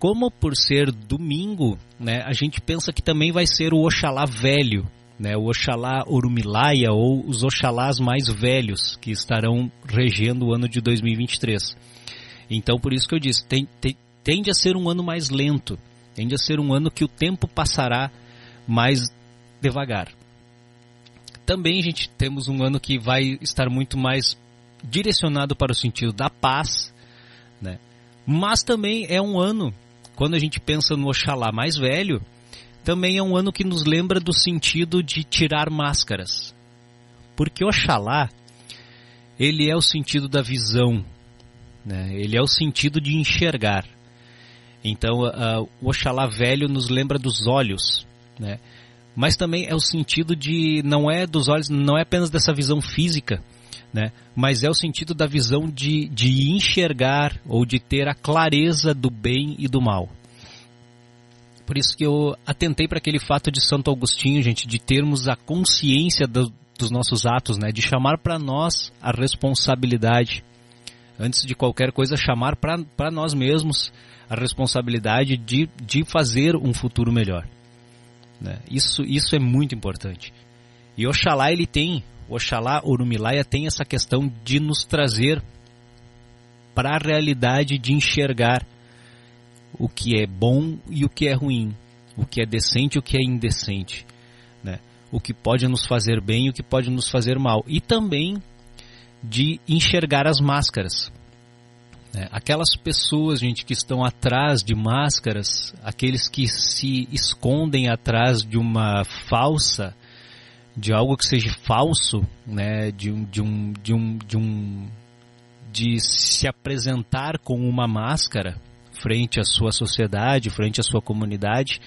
S2: Como por ser domingo, né, a gente pensa que também vai ser o Oxalá velho, né, o Oxalá Orumilaia ou os Oxalás mais velhos que estarão regendo o ano de 2023. Então, por isso que eu disse, tem, tem, tende a ser um ano mais lento, tende a ser um ano que o tempo passará mais devagar. Também, gente, temos um ano que vai estar muito mais direcionado para o sentido da paz, né? mas também é um ano, quando a gente pensa no Oxalá mais velho, também é um ano que nos lembra do sentido de tirar máscaras. Porque Oxalá, ele é o sentido da visão, né? ele é o sentido de enxergar. Então, uh, o Oxalá velho nos lembra dos olhos, né? mas também é o sentido de, não é dos olhos, não é apenas dessa visão física, né? mas é o sentido da visão de, de enxergar ou de ter a clareza do bem e do mal. Por isso que eu atentei para aquele fato de Santo Agostinho, gente, de termos a consciência do, dos nossos atos, né? De chamar para nós a responsabilidade. Antes de qualquer coisa, chamar para nós mesmos a responsabilidade de, de fazer um futuro melhor. Né? Isso, isso é muito importante. E Oxalá ele tem, Oxalá Urumilaia tem essa questão de nos trazer para a realidade de enxergar o que é bom e o que é ruim, o que é decente e o que é indecente, né? o que pode nos fazer bem e o que pode nos fazer mal. E também de enxergar as máscaras. Né? Aquelas pessoas, gente, que estão atrás de máscaras, aqueles que se escondem atrás de uma falsa, de algo que seja falso, né? de, um, de, um, de, um, de, um, de se apresentar com uma máscara frente à sua sociedade, frente à sua comunidade,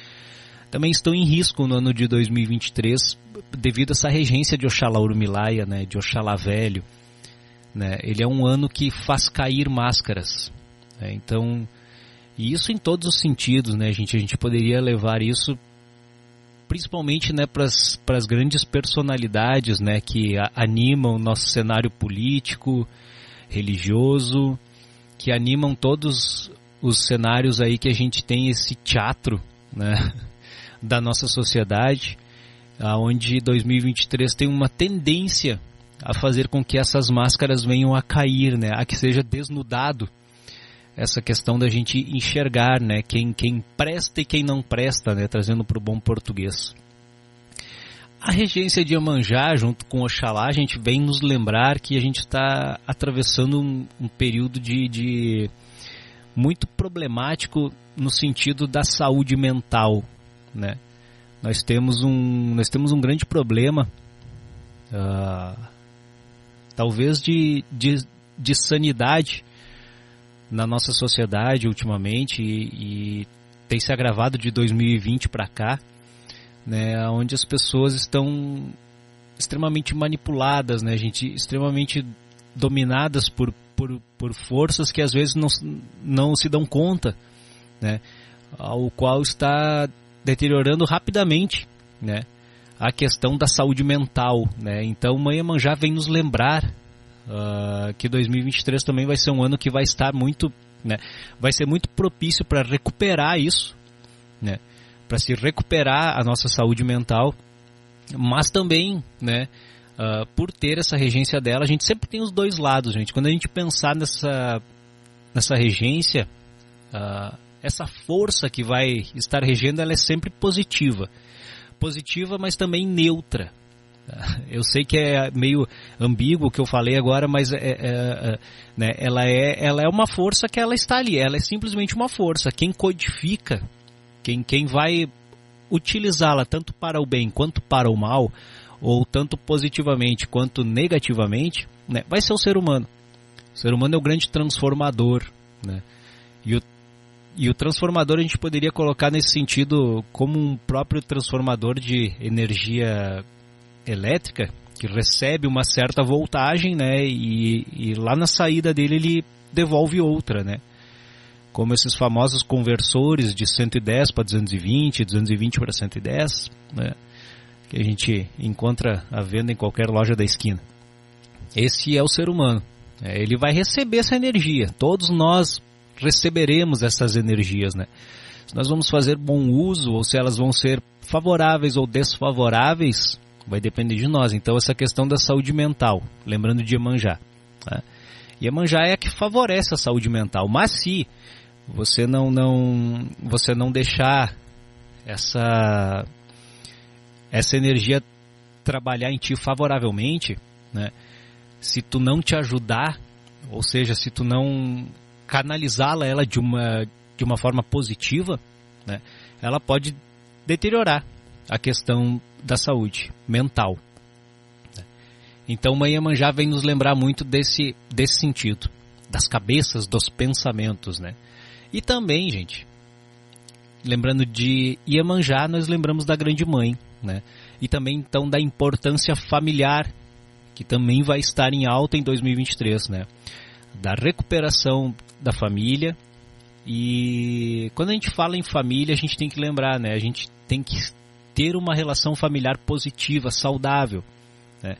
S2: também estão em risco no ano de 2023 devido a essa regência de Oxalá Urumilaia, né, de Oxalá Velho. Né? Ele é um ano que faz cair máscaras. Né? Então, e isso em todos os sentidos, né, gente? A gente poderia levar isso principalmente né, para as grandes personalidades né, que a, animam o nosso cenário político, religioso, que animam todos os cenários aí que a gente tem esse teatro né, da nossa sociedade, aonde 2023 tem uma tendência a fazer com que essas máscaras venham a cair, né? A que seja desnudado essa questão da gente enxergar, né? Quem, quem presta e quem não presta, né? Trazendo para o bom português. A regência de Amanjá, junto com Oxalá, a gente vem nos lembrar que a gente está atravessando um, um período de, de, muito problemático no sentido da saúde mental, né? Nós temos um, nós temos um grande problema uh, talvez de, de, de sanidade na nossa sociedade ultimamente e, e tem se agravado de 2020 para cá, né, onde as pessoas estão extremamente manipuladas, né, gente, extremamente dominadas por, por, por forças que às vezes não, não se dão conta, né, ao qual está deteriorando rapidamente, né, a questão da saúde mental, né? Então, Mãe Manjá vem nos lembrar uh, que 2023 também vai ser um ano que vai estar muito, né? Vai ser muito propício para recuperar isso, né? Para se recuperar a nossa saúde mental, mas também, né? Uh, por ter essa regência dela, a gente sempre tem os dois lados, gente. Quando a gente pensar nessa nessa regência, uh, essa força que vai estar regendo, ela é sempre positiva positiva, mas também neutra. Eu sei que é meio ambíguo o que eu falei agora, mas é, é, é, né, ela, é, ela é uma força que ela está ali, ela é simplesmente uma força. Quem codifica, quem, quem vai utilizá-la tanto para o bem quanto para o mal, ou tanto positivamente quanto negativamente, né, vai ser o ser humano. O ser humano é o grande transformador. Né? E o e o transformador a gente poderia colocar nesse sentido como um próprio transformador de energia elétrica que recebe uma certa voltagem, né? E, e lá na saída dele ele devolve outra, né? Como esses famosos conversores de 110 para 220, 220 para 110, né? Que a gente encontra à venda em qualquer loja da esquina. Esse é o ser humano. É, ele vai receber essa energia. Todos nós receberemos essas energias, né? Se nós vamos fazer bom uso ou se elas vão ser favoráveis ou desfavoráveis, vai depender de nós. Então essa questão da saúde mental, lembrando de Iemanjá. Né? Iemanjá é a que favorece a saúde mental, mas se você não não você não deixar essa essa energia trabalhar em ti favoravelmente, né? Se tu não te ajudar, ou seja, se tu não canalizá-la ela de uma, de uma forma positiva, né, ela pode deteriorar a questão da saúde mental. Né. Então, Mãe Iemanjá vem nos lembrar muito desse, desse sentido, das cabeças, dos pensamentos, né? E também, gente, lembrando de Iemanjá, nós lembramos da Grande Mãe, né? E também, então, da importância familiar, que também vai estar em alta em 2023, né? Da recuperação da família. E quando a gente fala em família, a gente tem que lembrar, né? A gente tem que ter uma relação familiar positiva, saudável. Né?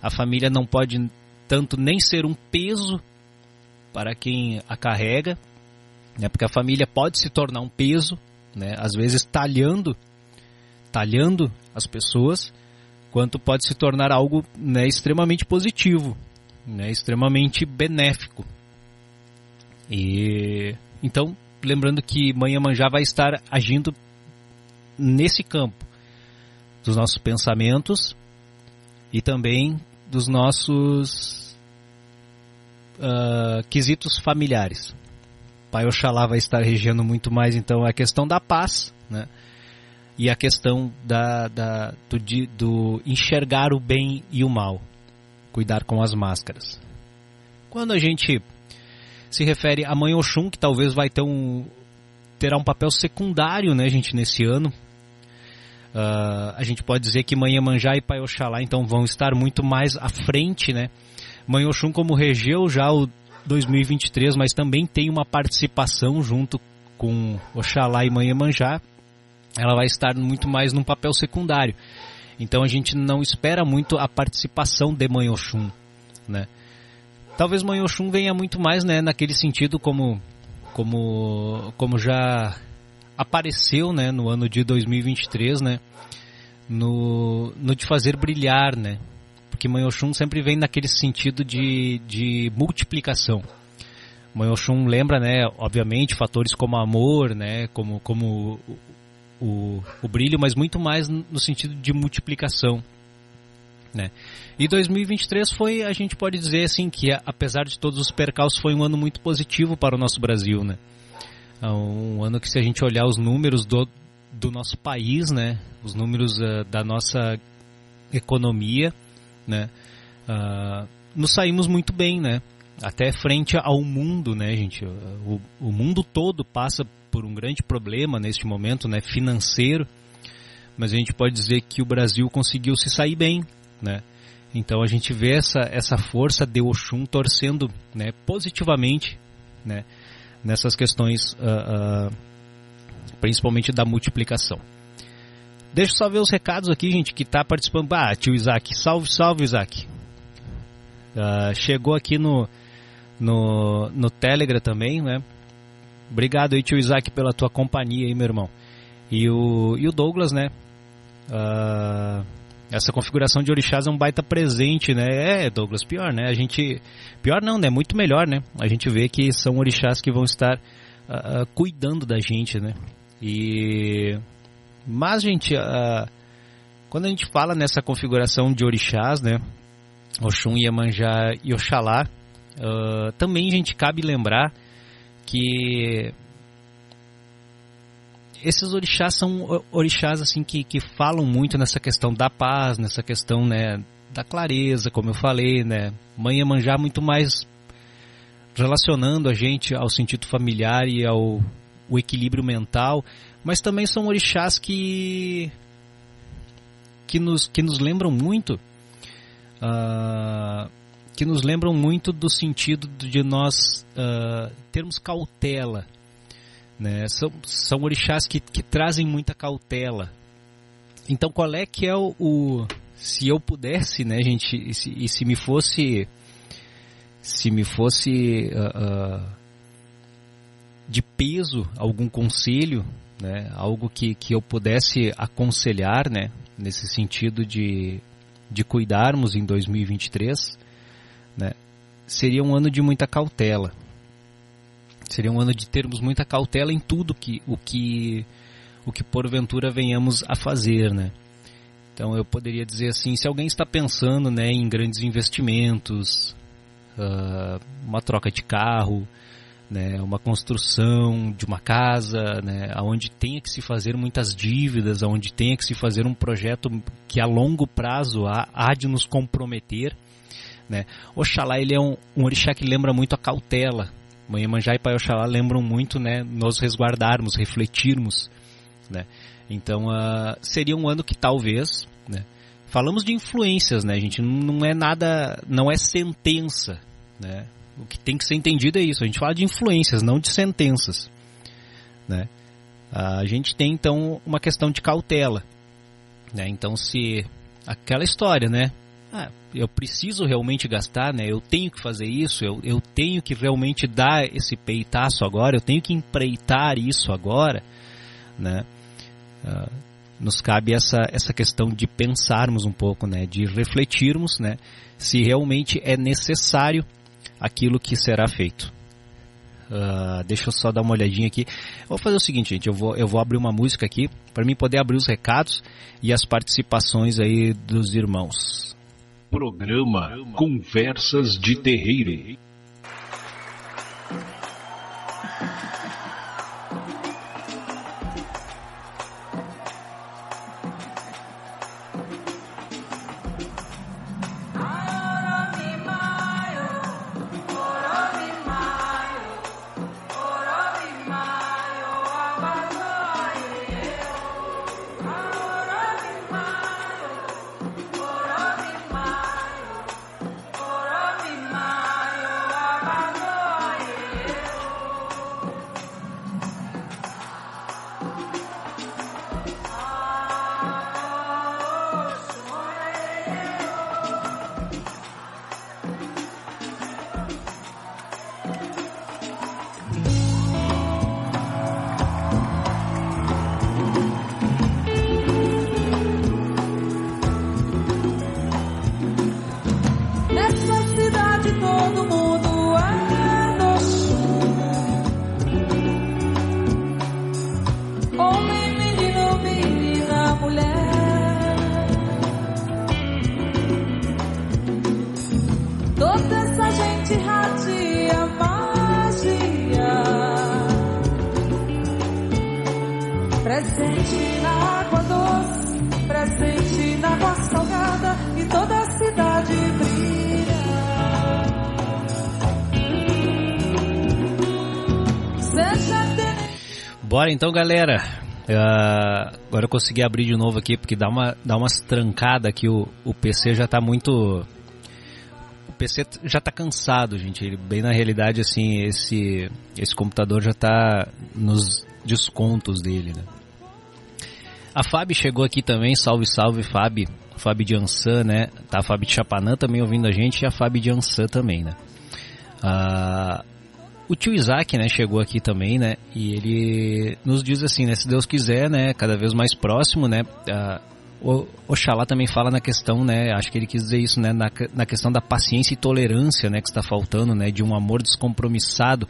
S2: A família não pode tanto nem ser um peso para quem a carrega, né? porque a família pode se tornar um peso, né? às vezes talhando, talhando as pessoas, quanto pode se tornar algo né, extremamente positivo, né? extremamente benéfico E então, lembrando que Manhã-Manjá vai estar agindo nesse campo dos nossos pensamentos e também dos nossos uh, quesitos familiares. Pai Oxalá vai estar regendo muito mais então a questão da paz, né? E a questão da, da do, do enxergar o bem e o mal, cuidar com as máscaras. Quando a gente se refere a Mãe Oxum, que talvez vai ter um terá um papel secundário, né, gente, nesse ano. Uh, a gente pode dizer que Mãe Manjá e Pai Oxalá então vão estar muito mais à frente, né? Mãe Oxum como regeu já o 2023, mas também tem uma participação junto com Oxalá e Mãe Manjá. Ela vai estar muito mais num papel secundário. Então a gente não espera muito a participação de Mãe Oxum, né? Talvez Oxum venha muito mais, né, naquele sentido como como como já apareceu, né, no ano de 2023, né, no no de fazer brilhar, né? Porque Oxum sempre vem naquele sentido de, de multiplicação. Oxum lembra, né, obviamente, fatores como amor, né, como como o, o, o brilho, mas muito mais no sentido de multiplicação, né? E 2023 foi, a gente pode dizer assim, que apesar de todos os percalços, foi um ano muito positivo para o nosso Brasil, né? É um ano que se a gente olhar os números do, do nosso país, né? Os números uh, da nossa economia, né? Uh, nos saímos muito bem, né? Até frente ao mundo, né, gente? O, o mundo todo passa por um grande problema neste momento, né? Financeiro, mas a gente pode dizer que o Brasil conseguiu se sair bem, né? Então a gente vê essa, essa força de Oxum torcendo né, positivamente né, nessas questões, uh, uh, principalmente da multiplicação. Deixa eu só ver os recados aqui, gente, que está participando. Ah, tio Isaac, salve, salve, Isaac. Uh, chegou aqui no, no, no Telegram também, né? Obrigado aí, tio Isaac, pela tua companhia aí, meu irmão. E o, e o Douglas, né? Uh, essa configuração de orixás é um baita presente, né? É, Douglas, pior, né? A gente. Pior não, né? Muito melhor, né? A gente vê que são orixás que vão estar uh, uh, cuidando da gente, né? E. Mas, gente, uh, quando a gente fala nessa configuração de orixás, né? Oxum, Iemanjá e Oxalá, também, a gente, cabe lembrar que esses orixás são orixás assim que, que falam muito nessa questão da paz, nessa questão né, da clareza, como eu falei, né? Mãe Iemanjá muito mais relacionando a gente ao sentido familiar e ao o equilíbrio mental, mas também são orixás que que nos, que nos lembram muito uh, que nos lembram muito do sentido de nós uh, termos cautela né? São, são orixás que, que trazem muita cautela. Então qual é que é o, o se eu pudesse, né, gente, e se, e se me fosse se me fosse uh, uh, de peso algum conselho, né, algo que, que eu pudesse aconselhar, né, nesse sentido de, de cuidarmos em 2023, né, seria um ano de muita cautela, Seria um ano de termos muita cautela em tudo que o que o que porventura venhamos a fazer, né? Então eu poderia dizer assim, se alguém está pensando, né, em grandes investimentos, uh, uma troca de carro, né, uma construção de uma casa, né, onde tenha que se fazer muitas dívidas, onde tenha que se fazer um projeto que a longo prazo há, há de nos comprometer, né? Oxalá ele é um, um orixá que lembra muito a cautela, Mãe Iemanjá e Pai Oxalá lembram muito, né, nós resguardarmos, refletirmos, né. Então, uh, seria um ano que talvez, né, falamos de influências, né, gente, não é nada, não é sentença, né. O que tem que ser entendido é isso, a gente fala de influências, não de sentenças, né. A gente tem então uma questão de cautela, né. Então, se aquela história, né, ah, eu preciso realmente gastar, né? Eu tenho que fazer isso, eu, eu tenho que realmente dar esse peitaço agora, eu tenho que empreitar isso agora, né? Uh, nos cabe essa, essa questão de pensarmos um pouco, né? De refletirmos, né? Se realmente é necessário aquilo que será feito. Uh, deixa eu só dar uma olhadinha aqui. Vou fazer o seguinte, gente. Eu vou, eu vou abrir uma música aqui para mim poder abrir os recados e as participações aí dos irmãos.
S3: Programa Conversas de Terreiro.
S2: Bora então, galera. Uh, agora eu consegui abrir de novo aqui, porque dá, uma, dá umas trancadas aqui. O, o PC já tá muito. O PC já tá cansado, gente. Ele, bem na realidade, assim, esse, esse computador já tá nos descontos dele, né? A Fábio chegou aqui também. Salve, salve, Fábio. Fábio de Ansan, né? Tá a Fábio de Chapanã também ouvindo a gente e a Fábio de Ansan também, né? Uh, o tio Isaac, né, chegou aqui também, né, e ele nos diz assim, né, se Deus quiser, né, cada vez mais próximo, né, o Oxalá também fala na questão, né, acho que ele quis dizer isso, né, na, na questão da paciência e tolerância, né, que está faltando, né, de um amor descompromissado.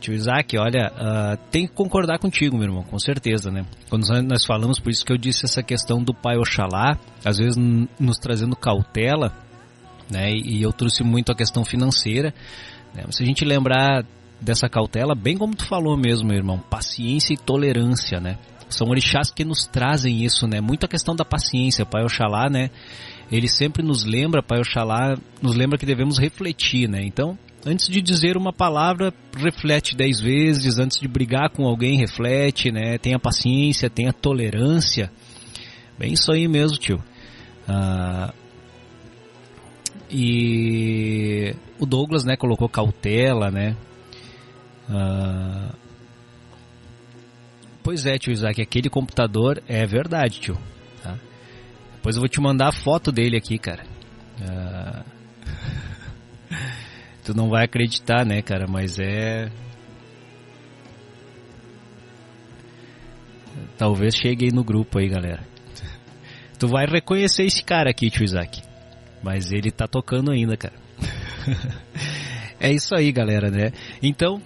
S2: Tio Isaac, olha, uh, tem que concordar contigo, meu irmão, com certeza, né? Quando nós falamos, por isso que eu disse essa questão do Pai Oxalá, às vezes nos trazendo cautela, né? E eu trouxe muito a questão financeira, né? Se a gente lembrar dessa cautela, bem como tu falou mesmo, irmão, paciência e tolerância, né? São orixás que nos trazem isso, né? Muito a questão da paciência, Pai Oxalá, né? Ele sempre nos lembra, Pai Oxalá, nos lembra que devemos refletir, né? Então, antes de dizer uma palavra, reflete dez vezes, antes de brigar com alguém, reflete, né? Tenha paciência, tenha tolerância. Bem isso aí mesmo, tio. Ah, e o Douglas, né, colocou cautela, né? Uh... Pois é, tio Isaac, aquele computador é verdade, tio. Tá? Depois eu vou te mandar a foto dele aqui, cara. Uh... tu não vai acreditar, né, cara? Mas é. Talvez chegue aí no grupo aí, galera. Tu vai reconhecer esse cara aqui, tio Isaac. Mas ele tá tocando ainda, cara. é isso aí, galera, né? Então,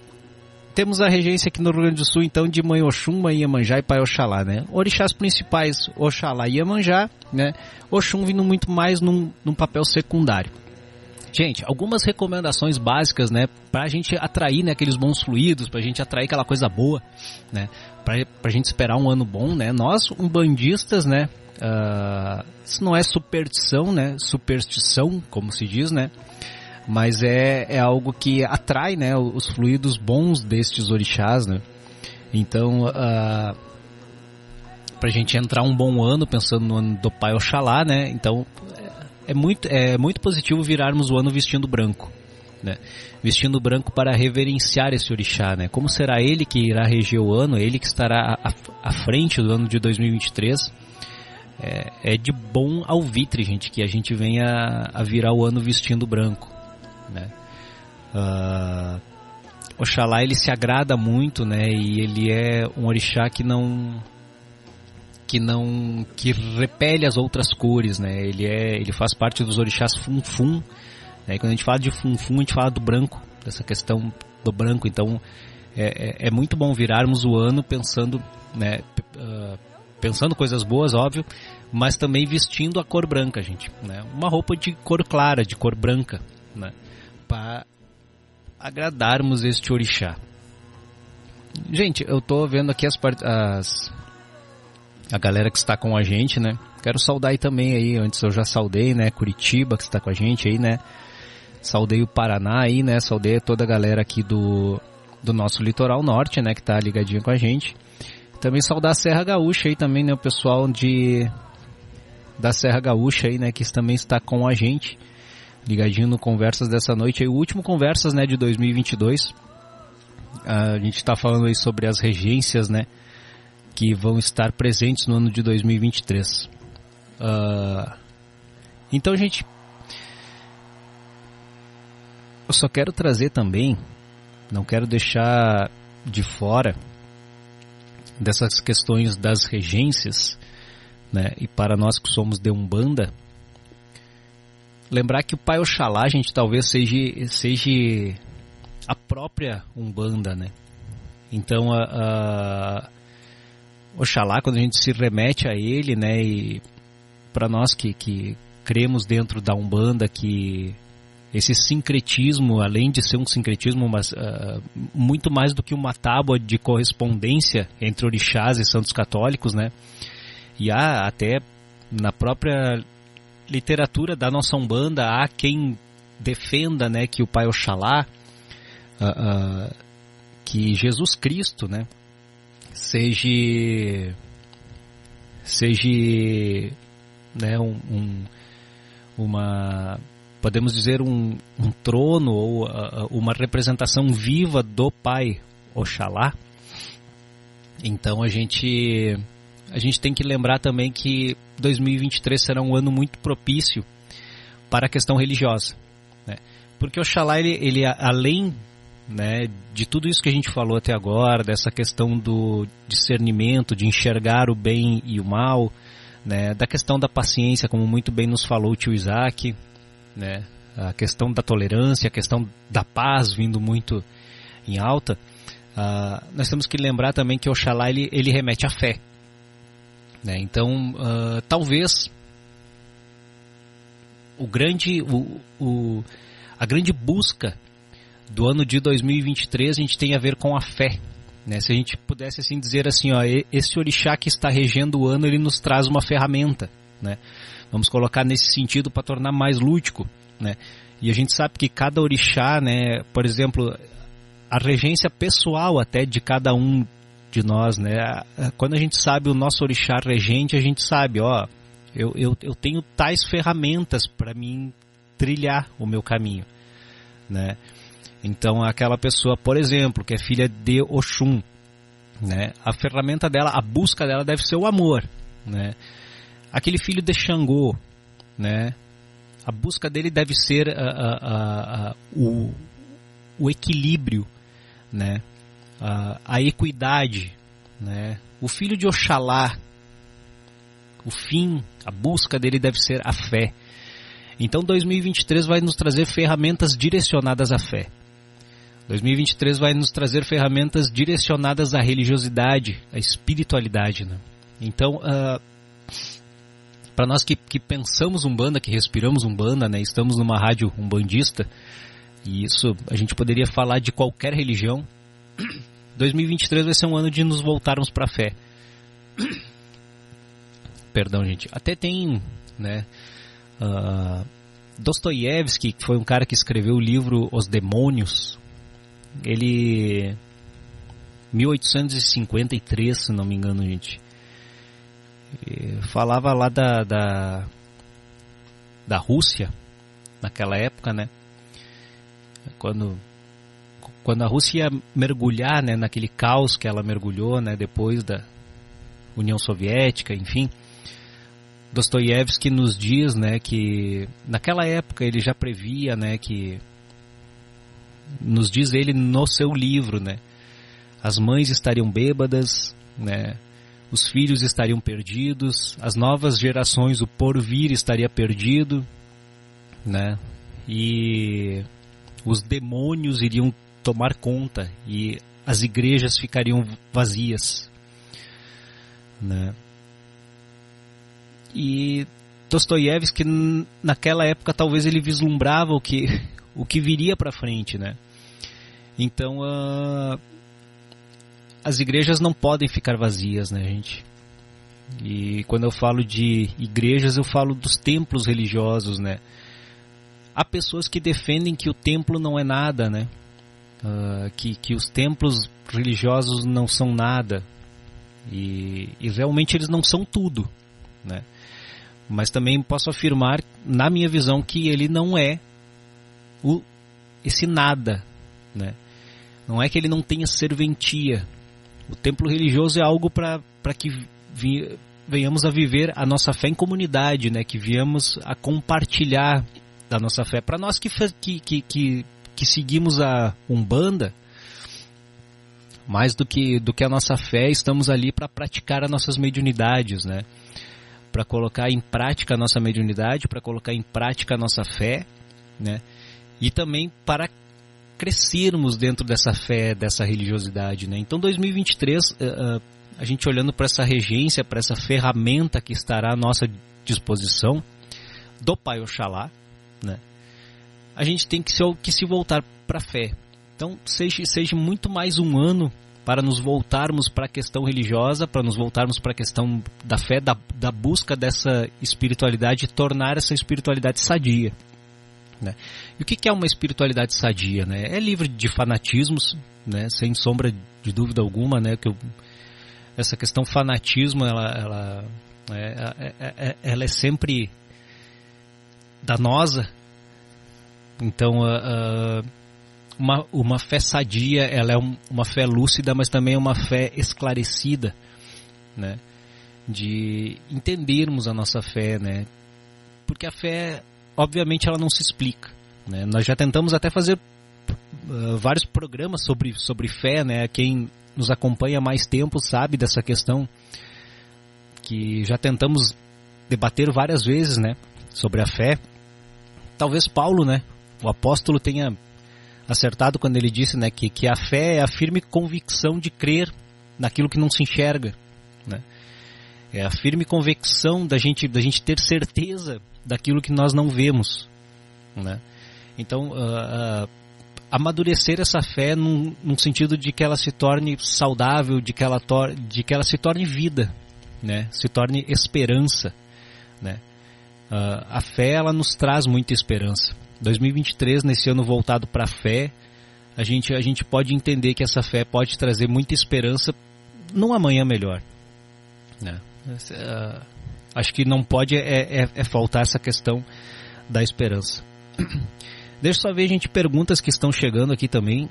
S2: temos a regência aqui no Rio Grande do Sul, então, de Mãe Oxum, Mãe Iemanjá e Pai Oxalá, né? Orixás principais, Oxalá e Iemanjá, né? Oxum vindo muito mais num, num papel secundário. Gente, algumas recomendações básicas, né, pra gente atrair, né, aqueles bons fluidos, pra gente atrair aquela coisa boa, né, pra, pra gente esperar um ano bom, né, nós, umbandistas, né, uh, isso não é superstição, né, superstição, como se diz, né, mas é, é algo que atrai, né, os fluidos bons destes orixás, né, então, uh, pra gente entrar um bom ano, pensando no ano do Pai Oxalá, né, então é muito, é muito positivo virarmos o ano vestindo branco. Né? Vestindo branco para reverenciar esse orixá, né? Como será ele que irá reger o ano, ele que estará à, à frente do ano de 2023. É, é, de bom alvitre, gente, que a gente venha a virar o ano vestindo branco, né? Uh, Oxalá ele se agrada muito, né? E ele é um orixá que não que não que repele as outras cores, né? Ele é ele faz parte dos orixás funfun. Né? quando a gente fala de funfun, a gente fala do branco, dessa questão do branco. Então é, é, é muito bom virarmos o ano pensando, né, uh, pensando coisas boas, óbvio, mas também vestindo a cor branca, gente. Né? Uma roupa de cor clara, de cor branca, né? para agradarmos este orixá. Gente, eu tô vendo aqui as, as a galera que está com a gente, né? Quero saudar aí também aí, antes eu já saudei, né? Curitiba que está com a gente aí, né? Saudei o Paraná aí, né? Saudei toda a galera aqui do, do nosso litoral norte, né? Que tá ligadinho com a gente. Também saudar a Serra Gaúcha aí também, né? O pessoal de da Serra Gaúcha aí, né? Que também está com a gente. Ligadinho no Conversas dessa noite aí. O último Conversas, né? De 2022. A gente está falando aí sobre as regências, né? Que vão estar presentes no ano de 2023. Uh, ah, então, gente, eu só quero trazer também, não quero deixar de fora dessas questões das regências, né? E para nós que somos de Umbanda, lembrar que o Pai Oxalá, gente, talvez seja, seja a própria Umbanda, né? Então, a, a Oxalá, quando a gente se remete a ele, né? E para nós que, que cremos dentro da Umbanda que esse sincretismo, além de ser um sincretismo, mas uh, muito mais do que uma tábua de correspondência entre orixás e santos católicos, né? E há até na própria literatura da nossa Umbanda há quem defenda, né, que o Pai Oxalá, uh, uh, que Jesus Cristo, né, seja seja né, um, um uma podemos dizer, um, um trono ou uh, uma representação viva do Pai Oxalá. Então a gente a gente tem que lembrar também que 2023 será um ano muito propício para a questão religiosa, né? porque Oxalá ele, ele além né, de tudo isso que a gente falou até agora, dessa questão do discernimento, de enxergar o bem e o mal, né, da questão da paciência, como muito bem nos falou o tio Isaac, né? A questão da tolerância, a questão da paz vindo muito em alta. Uh, nós temos que lembrar também que Oxalá ele, ele remete à fé. Né? Então, uh, talvez o grande, o, o, a grande busca do ano de 2023 a gente tem a ver com a fé. Né? Se a gente pudesse assim dizer assim, ó, esse orixá que está regendo o ano, ele nos traz uma ferramenta. Né? Vamos colocar nesse sentido para tornar mais lúdico, né? E a gente sabe que cada orixá, né, por exemplo, a regência pessoal até de cada um de nós, né? Quando a gente sabe o nosso orixá regente, a gente sabe, ó, eu, eu, eu tenho tais ferramentas para mim trilhar o meu caminho, né? Então aquela pessoa, por exemplo, que é filha de Oxum, né? A ferramenta dela, a busca dela deve ser o amor, né? Aquele filho de Xangô, né? A busca dele deve ser a, a, a, o, o equilíbrio, né? A, a equidade, né? O filho de Oxalá, o fim, a busca dele deve ser a fé. Então 2023 vai nos trazer ferramentas direcionadas à fé. 2023 vai nos trazer ferramentas direcionadas à religiosidade, à espiritualidade. Né? Então, uh, para nós que, que pensamos Umbanda, que respiramos Umbanda, né, estamos numa rádio umbandista, e isso a gente poderia falar de qualquer religião, 2023 vai ser um ano de nos voltarmos para a fé. Perdão, gente. Até tem, né, uh, Dostoiévski, que foi um cara que escreveu o livro Os Demônios, ele 1853, se não me engano, gente falava lá da, da, da Rússia, naquela época, né? Quando, quando a Rússia ia mergulhar né, naquele caos que ela mergulhou né, depois da União Soviética, enfim. Dostoiévski nos diz né, que naquela época ele já previa né, que nos diz ele no seu livro, né? As mães estariam bêbadas, né? Os filhos estariam perdidos, as novas gerações, o porvir estaria perdido, né? E os demônios iriam tomar conta e as igrejas ficariam vazias, né? E Dostoiévski naquela época talvez ele vislumbrava o que o que viria para frente, né? Então uh, as igrejas não podem ficar vazias, né, gente? E quando eu falo de igrejas, eu falo dos templos religiosos, né? Há pessoas que defendem que o templo não é nada, né? Uh, que, que os templos religiosos não são nada. E, e realmente eles não são tudo, né? Mas também posso afirmar, na minha visão, que ele não é o, esse nada, né? Não é que ele não tenha serventia. O templo religioso é algo para que vi, venhamos a viver a nossa fé em comunidade, né? Que viemos a compartilhar da nossa fé. Para nós que, que, que, que, que seguimos a Umbanda, mais do que, do que a nossa fé, estamos ali para praticar as nossas mediunidades, né? Para colocar em prática a nossa mediunidade, para colocar em prática a nossa fé, né? E também para crescermos dentro dessa fé, dessa religiosidade, né? Então 2023, uh, uh, a gente olhando para essa regência, para essa ferramenta que estará à nossa disposição do Pai Oxalá, né? A gente tem que se, que se voltar para a fé. Então seja, seja muito mais um ano para nos voltarmos para a questão religiosa, para nos voltarmos para a questão da fé, da, da busca dessa espiritualidade tornar essa espiritualidade sadia. Né? E o que é uma espiritualidade sadia? Né? É livre de fanatismos, né? sem sombra de dúvida alguma, né? que eu, essa questão fanatismo, ela, ela, é, é, é, ela é sempre danosa. Então, uma, uma fé sadia, ela é um, uma fé lúcida, mas também é uma fé esclarecida, né? De entendermos a nossa fé, né? Porque a fé obviamente ela não se explica. Né? Nós já tentamos até fazer uh, vários programas sobre, sobre fé, né? Quem nos acompanha há mais tempo sabe dessa questão que já tentamos debater várias vezes, né? Sobre a fé. Talvez Paulo, né? O apóstolo tenha acertado quando ele disse, né? Que, que a fé é a firme convicção de crer naquilo que não se enxerga, né? É a firme convicção da gente, da gente ter certeza daquilo que nós não vemos, né? Então, uh, uh, amadurecer essa fé num, num, sentido de que ela se torne saudável, de que ela, tor de que ela se torne vida, né? Se torne esperança, né? Uh, a fé ela nos traz muita esperança. 2023 nesse ano voltado para a fé, a gente a gente pode entender que essa fé pode trazer muita esperança num amanhã melhor, né? Uh, acho que não pode é, é, é, faltar essa questão da esperança. Deixa eu só ver, gente, perguntas que estão chegando aqui também.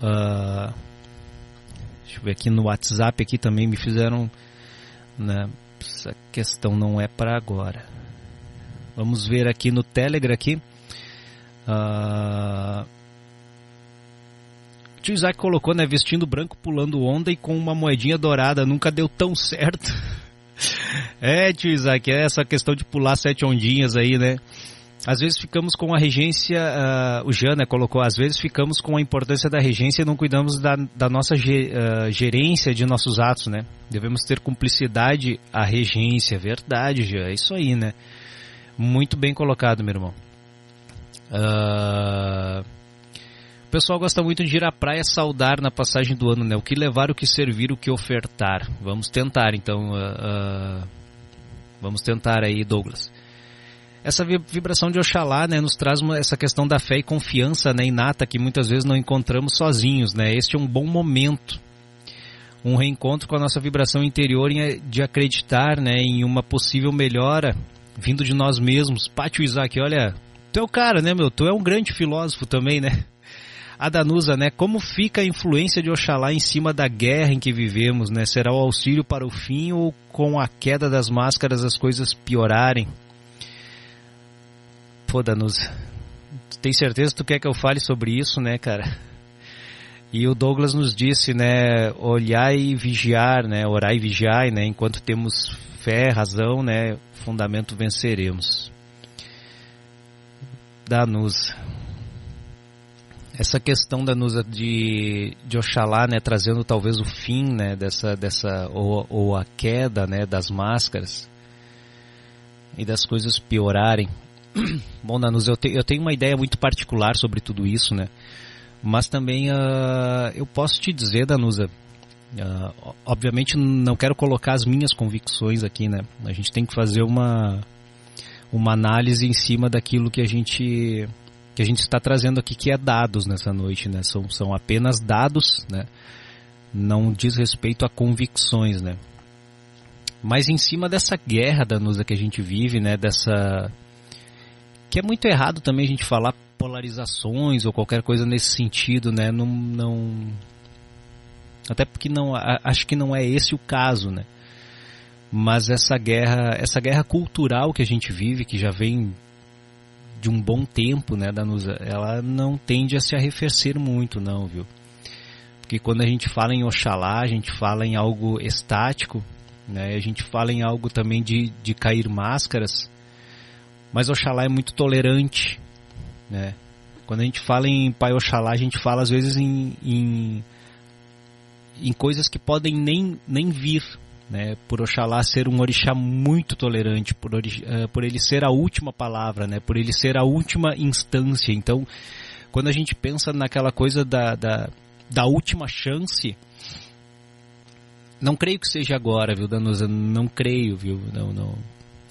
S2: Uh, deixa eu ver aqui no WhatsApp aqui também me fizeram. Né, essa questão não é para agora. Vamos ver aqui no Telegram aqui. Uh, o tio Isaac colocou, né? Vestindo branco, pulando onda e com uma moedinha dourada. Nunca deu tão certo. É, tio Isaac, é essa questão de pular sete ondinhas aí, né? Às vezes ficamos com a regência, uh, o Jana colocou, às vezes ficamos com a importância da regência e não cuidamos da, da nossa ge, uh, gerência de nossos atos, né? Devemos ter cumplicidade à regência, verdade, Jean, é isso aí, né? Muito bem colocado, meu irmão. Uh, pessoal gosta muito de ir à praia saudar na passagem do ano, né? O que levar, o que servir, o que ofertar. Vamos tentar, então. Uh, uh, vamos tentar aí, Douglas. Essa vibração de Oxalá, né, nos traz uma, essa questão da fé e confiança, né, inata que muitas vezes não encontramos sozinhos, né? Este é um bom momento, um reencontro com a nossa vibração interior de acreditar, né, em uma possível melhora vindo de nós mesmos. Pátio Isaac, olha, tu é o cara, né, meu? Tu é um grande filósofo também, né? A Danusa, né? Como fica a influência de Oxalá em cima da guerra em que vivemos, né? Será o auxílio para o fim ou com a queda das máscaras as coisas piorarem? Pô, Danusa, tem certeza que tu quer que eu fale sobre isso, né, cara? E o Douglas nos disse, né, olhar e vigiar, né, orar e vigiar, né, enquanto temos fé, razão, né, fundamento venceremos. Danusa. Essa questão da Nusa de, de Oxalá, né, trazendo talvez o fim, né, dessa, dessa ou, ou a queda, né, das máscaras e das coisas piorarem. Bom, Danusa, eu, te, eu tenho uma ideia muito particular sobre tudo isso, né, mas também uh, eu posso te dizer, Danusa, uh, obviamente não quero colocar as minhas convicções aqui, né, a gente tem que fazer uma uma análise em cima daquilo que a gente que a gente está trazendo aqui, que é dados nessa noite, né? São, são apenas dados, né? Não diz respeito a convicções, né? Mas em cima dessa guerra da Nusa que a gente vive, né? Dessa... Que é muito errado também a gente falar polarizações ou qualquer coisa nesse sentido, né? Não... não... Até porque não, acho que não é esse o caso, né? Mas essa guerra, essa guerra cultural que a gente vive, que já vem de um bom tempo, né, Danusa, ela não tende a se arrefecer muito, não, viu? Porque quando a gente fala em Oxalá, a gente fala em algo estático, né? A gente fala em algo também de, de cair máscaras, mas Oxalá é muito tolerante, né? Quando a gente fala em Pai Oxalá, a gente fala às vezes em, em, em coisas que podem nem, nem vir, né, por Oxalá ser um orixá muito tolerante, por, uh, por ele ser a última palavra, né, por ele ser a última instância. Então, quando a gente pensa naquela coisa da, da, da última chance, não creio que seja agora, viu, Danusa? Não creio, viu? Não, não.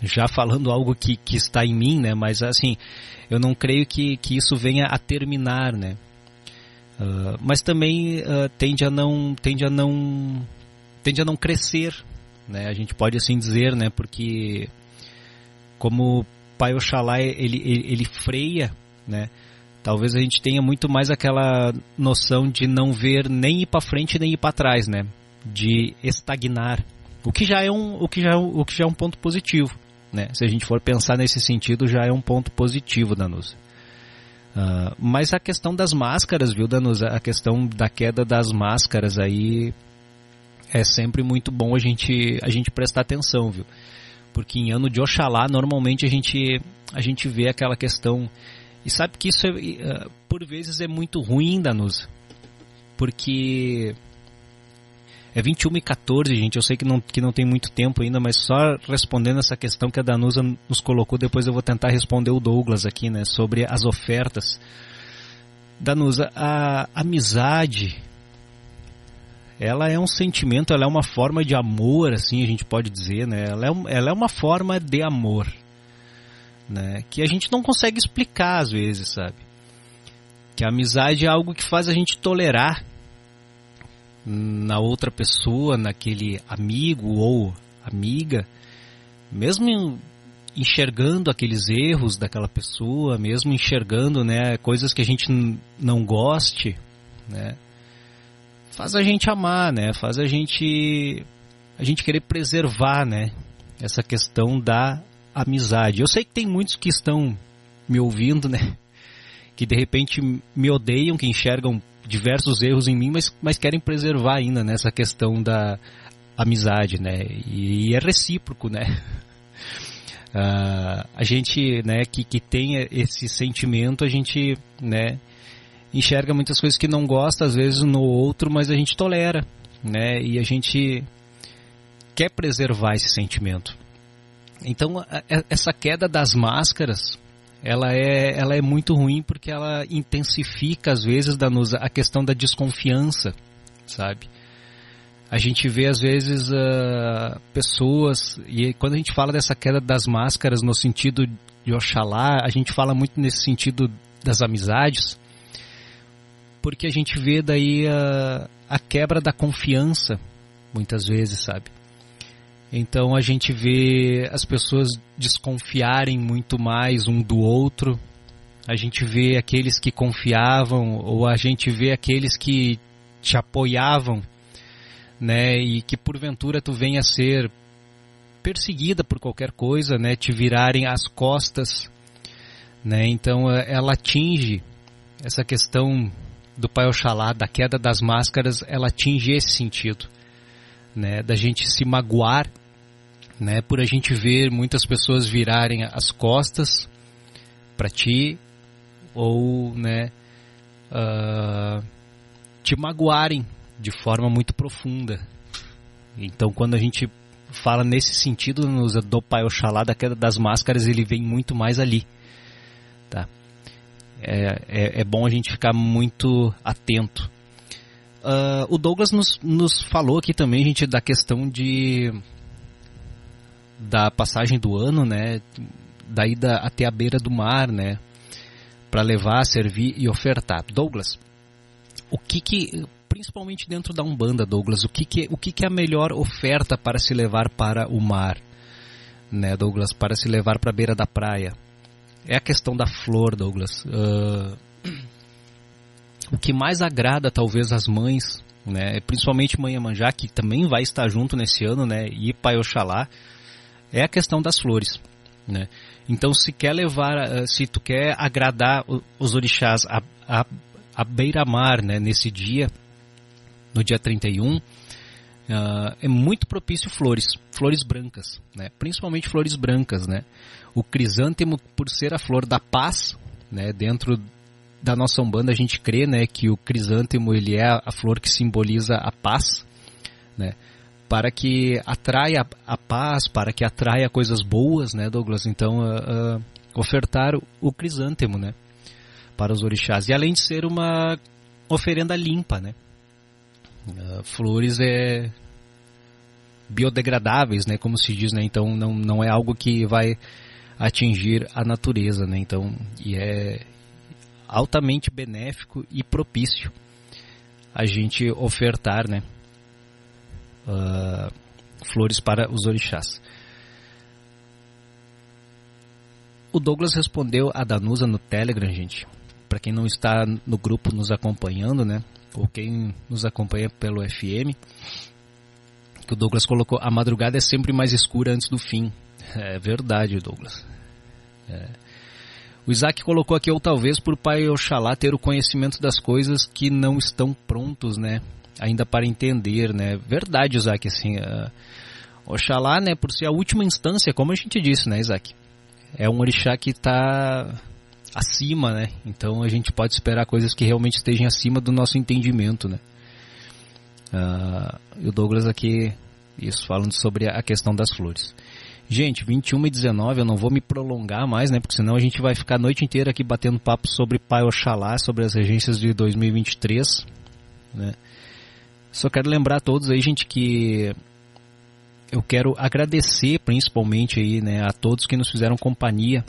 S2: Já falando algo que, que está em mim, né? Mas assim, eu não creio que, que isso venha a terminar, né? Uh, mas também uh, tende a não tende a não tende a não crescer, né? A gente pode assim dizer, né? Porque como Pai Oxalá ele, ele, ele freia, né? Talvez a gente tenha muito mais aquela noção de não ver nem ir para frente nem ir para trás, né? De estagnar, o que já é um o que já é o que já é um ponto positivo, né? Se a gente for pensar nesse sentido, já é um ponto positivo, Danusa. Uh, mas a questão das máscaras, viu, Danusa? A questão da queda das máscaras aí é sempre muito bom a gente, a gente prestar atenção, viu? Porque em ano de Oxalá, normalmente a gente, a gente vê aquela questão. E sabe que isso, é, uh, por vezes, é muito ruim, Danusa. Porque é 21 e 14, gente. Eu sei que não, que não tem muito tempo ainda, mas só respondendo essa questão que a Danusa nos colocou, depois eu vou tentar responder o Douglas aqui, né? Sobre as ofertas. Danusa, a amizade ela é um sentimento, ela é uma forma de amor, assim a gente pode dizer, né? Ela é, ela é uma forma de amor, né? Que a gente não consegue explicar às vezes, sabe? Que a amizade é algo que faz a gente tolerar na outra pessoa, naquele amigo ou amiga, mesmo enxergando aqueles erros daquela pessoa, mesmo enxergando, né, coisas que a gente não goste, né? Faz a gente amar, né? Faz a gente a gente querer preservar, né? Essa questão da amizade. Eu sei que tem muitos que estão me ouvindo, né? Que de repente me odeiam, que enxergam diversos erros em mim, mas, mas querem preservar ainda nessa questão da amizade, né? E, e é recíproco, né? Uh, a gente, né, que, que tem esse sentimento, a gente, né, enxerga muitas coisas que não gosta, às vezes, no outro, mas a gente tolera, né? E a gente quer preservar esse sentimento. Então, essa queda das máscaras, ela é, ela é muito ruim porque ela intensifica, às vezes, a questão da desconfiança, sabe? A gente vê, às vezes, uh, pessoas, e quando a gente fala dessa queda das máscaras no sentido de Oxalá, a gente fala muito nesse sentido das amizades, porque a gente vê daí a, a quebra da confiança, muitas vezes, sabe? Então a gente vê as pessoas desconfiarem muito mais um do outro, a gente vê aqueles que confiavam, ou a gente vê aqueles que te apoiavam, né? E que porventura tu venha a ser perseguida por qualquer coisa, né? Te virarem as costas, né? Então ela atinge essa questão do Pai Oxalá, da queda das máscaras, ela atinge esse sentido, né, da gente se magoar, né, por a gente ver muitas pessoas virarem as costas para ti ou, né, uh, te magoarem de forma muito profunda. Então, quando a gente fala nesse sentido do Pai Oxalá, da queda das máscaras, ele vem muito mais ali. É, é, é bom a gente ficar muito atento. Uh, o Douglas nos, nos falou aqui também, gente, da questão de da passagem do ano, né, da ida até a beira do mar, né, para levar, servir e ofertar. Douglas, o que que principalmente dentro da Umbanda, Douglas, o que que, o que que é a melhor oferta para se levar para o mar, né, Douglas, para se levar para a beira da praia? É a questão da flor, Douglas. Uh, o que mais agrada talvez as mães, né, principalmente Mãe Manjá, que também vai estar junto nesse ano, né, e Pai Oxalá, é a questão das flores, né? Então, se quer levar, eh, se tu quer agradar os orixás a, a, a beira-mar, né, nesse dia, no dia 31, uh, ah, é muito propício flores, flores brancas, né? Principalmente flores brancas, né? O crisântemo, por ser a flor da paz, né, dentro da nossa Umbanda a gente crê, né, que o crisântemo ele é a flor que simboliza a paz, né? para que atraia a paz, para que atraia coisas boas, né, Douglas? Então, uh, uh, ofertar o crisântemo, né, para os orixás. E além de ser uma oferenda limpa, né? Uh, flores é biodegradáveis, né, como se diz, né? Então não, não é algo que vai atingir a natureza, né? Então, e é altamente benéfico e propício a gente ofertar, né? uh, flores para os orixás. O Douglas respondeu a Danusa no Telegram, gente. Para quem não está no grupo nos acompanhando, né? Ou quem nos acompanha pelo FM, que o Douglas colocou: a madrugada é sempre mais escura antes do fim. É verdade, Douglas. É. O Isaac colocou aqui, ou talvez por pai Oxalá ter o conhecimento das coisas que não estão prontos, né? ainda para entender, né? Verdade, Isaac, assim, uh, Oxalá, né, por ser a última instância, como a gente disse, né, Isaac? É um orixá que está acima, né? Então a gente pode esperar coisas que realmente estejam acima do nosso entendimento, né? Uh, e o Douglas aqui, isso, falando sobre a questão das flores. Gente, 21 e 19, eu não vou me prolongar mais, né? Porque senão a gente vai ficar a noite inteira aqui batendo papo sobre Pai Oxalá, sobre as regências de 2023, né? Só quero lembrar a todos aí, gente, que eu quero agradecer principalmente aí, né, a todos que nos fizeram companhia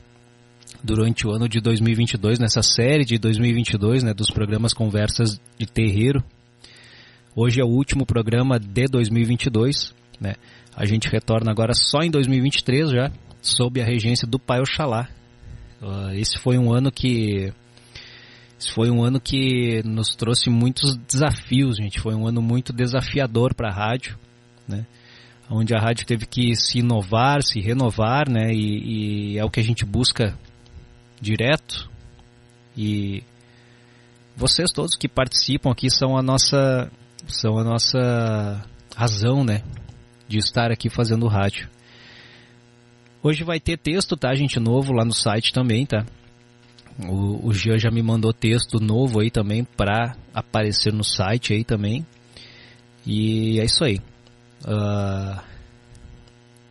S2: durante o ano de 2022, nessa série de 2022, né, dos programas Conversas de Terreiro. Hoje é o último programa de 2022, né? A gente retorna agora só em 2023 já, sob a regência do Pai Oxalá. Uh, esse foi um ano que esse foi um ano que nos trouxe muitos desafios, gente. Foi um ano muito desafiador para a rádio, né? Onde a rádio teve que se inovar, se renovar, né? E, e é o que a gente busca direto. E vocês todos que participam aqui são a nossa são a nossa razão, né, de estar aqui fazendo rádio. Hoje vai ter texto, tá, gente, novo lá no site também, tá? O, o Jean já me mandou texto novo aí também para aparecer no site aí também. E é isso aí. Uh,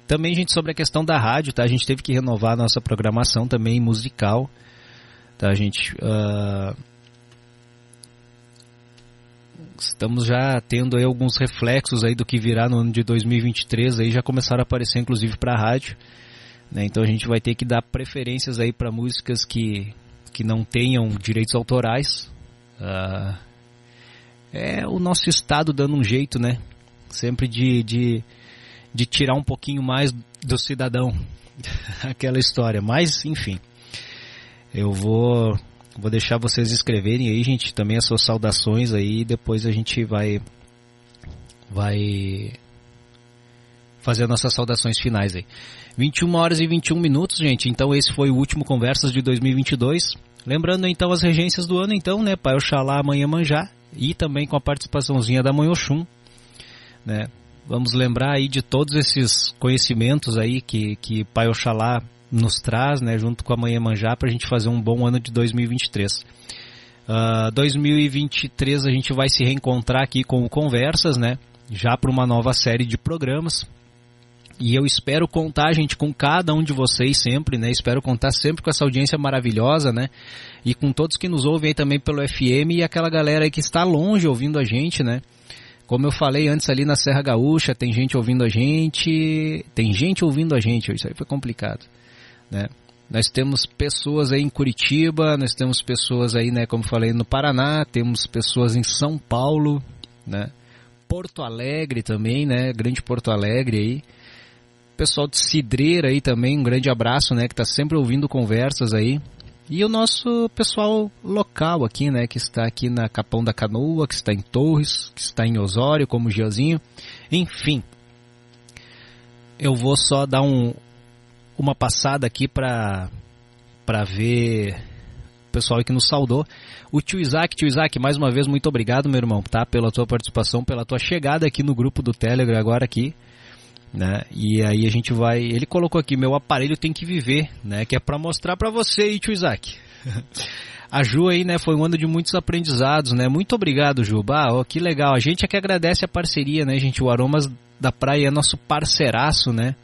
S2: também, gente, sobre a questão da rádio, tá? A gente teve que renovar a nossa programação também musical. Tá, gente? Uh, estamos já tendo aí alguns reflexos aí do que virá no ano de 2023. Aí já começaram a aparecer, inclusive, para a rádio. Né? Então a gente vai ter que dar preferências aí para músicas que que não tenham direitos autorais. Uh, é o nosso Estado dando um jeito, né? Sempre de, de, de tirar um pouquinho mais do cidadão. Aquela história. Mas, enfim. Eu vou, vou deixar vocês escreverem aí, gente, também as suas saudações aí. Depois a gente vai. Vai fazer nossas saudações finais aí. 21 horas e 21 minutos, gente. Então esse foi o último Conversas de 2022. Lembrando então as regências do ano, então, né? Pai Oxalá, Amanhã Manjá e também com a participaçãozinha da Mãe Oxum, né? Vamos lembrar aí de todos esses conhecimentos aí que, que Pai Oxalá nos traz, né? Junto com a Manhã Manjá para a gente fazer um bom ano de 2023. Uh, 2023 a gente vai se reencontrar aqui com Conversas, né? Já para uma nova série de programas. E eu espero contar, gente, com cada um de vocês sempre, né? Espero contar sempre com essa audiência maravilhosa, né? E com todos que nos ouvem aí também pelo FM e aquela galera aí que está longe ouvindo a gente, né? Como eu falei antes ali na Serra Gaúcha, tem gente ouvindo a gente, tem gente ouvindo a gente, isso aí foi complicado, né? Nós temos pessoas aí em Curitiba, nós temos pessoas aí, né, como falei, no Paraná, temos pessoas em São Paulo, né? Porto Alegre também, né? Grande Porto Alegre aí. Pessoal de Cidreira aí também, um grande abraço, né, que está sempre ouvindo conversas aí. E o nosso pessoal local aqui, né, que está aqui na Capão da Canoa, que está em Torres, que está em Osório, como o Giazinho. Enfim, eu vou só dar um, uma passada aqui para para ver o pessoal que nos saudou. O tio Isaac, tio Isaac, mais uma vez muito obrigado, meu irmão, tá? Pela tua participação, pela tua chegada aqui no grupo do Telegram agora aqui, né? E aí a gente vai, ele colocou aqui, meu aparelho tem que viver, né? Que é para mostrar para você aí, tio Isaac. a Ju aí, né, foi um ano de muitos aprendizados, né? Muito obrigado, Ju. Ah, oh, que legal. A gente é que agradece a parceria, né, gente? O Aromas da Praia é nosso parceiraço, né?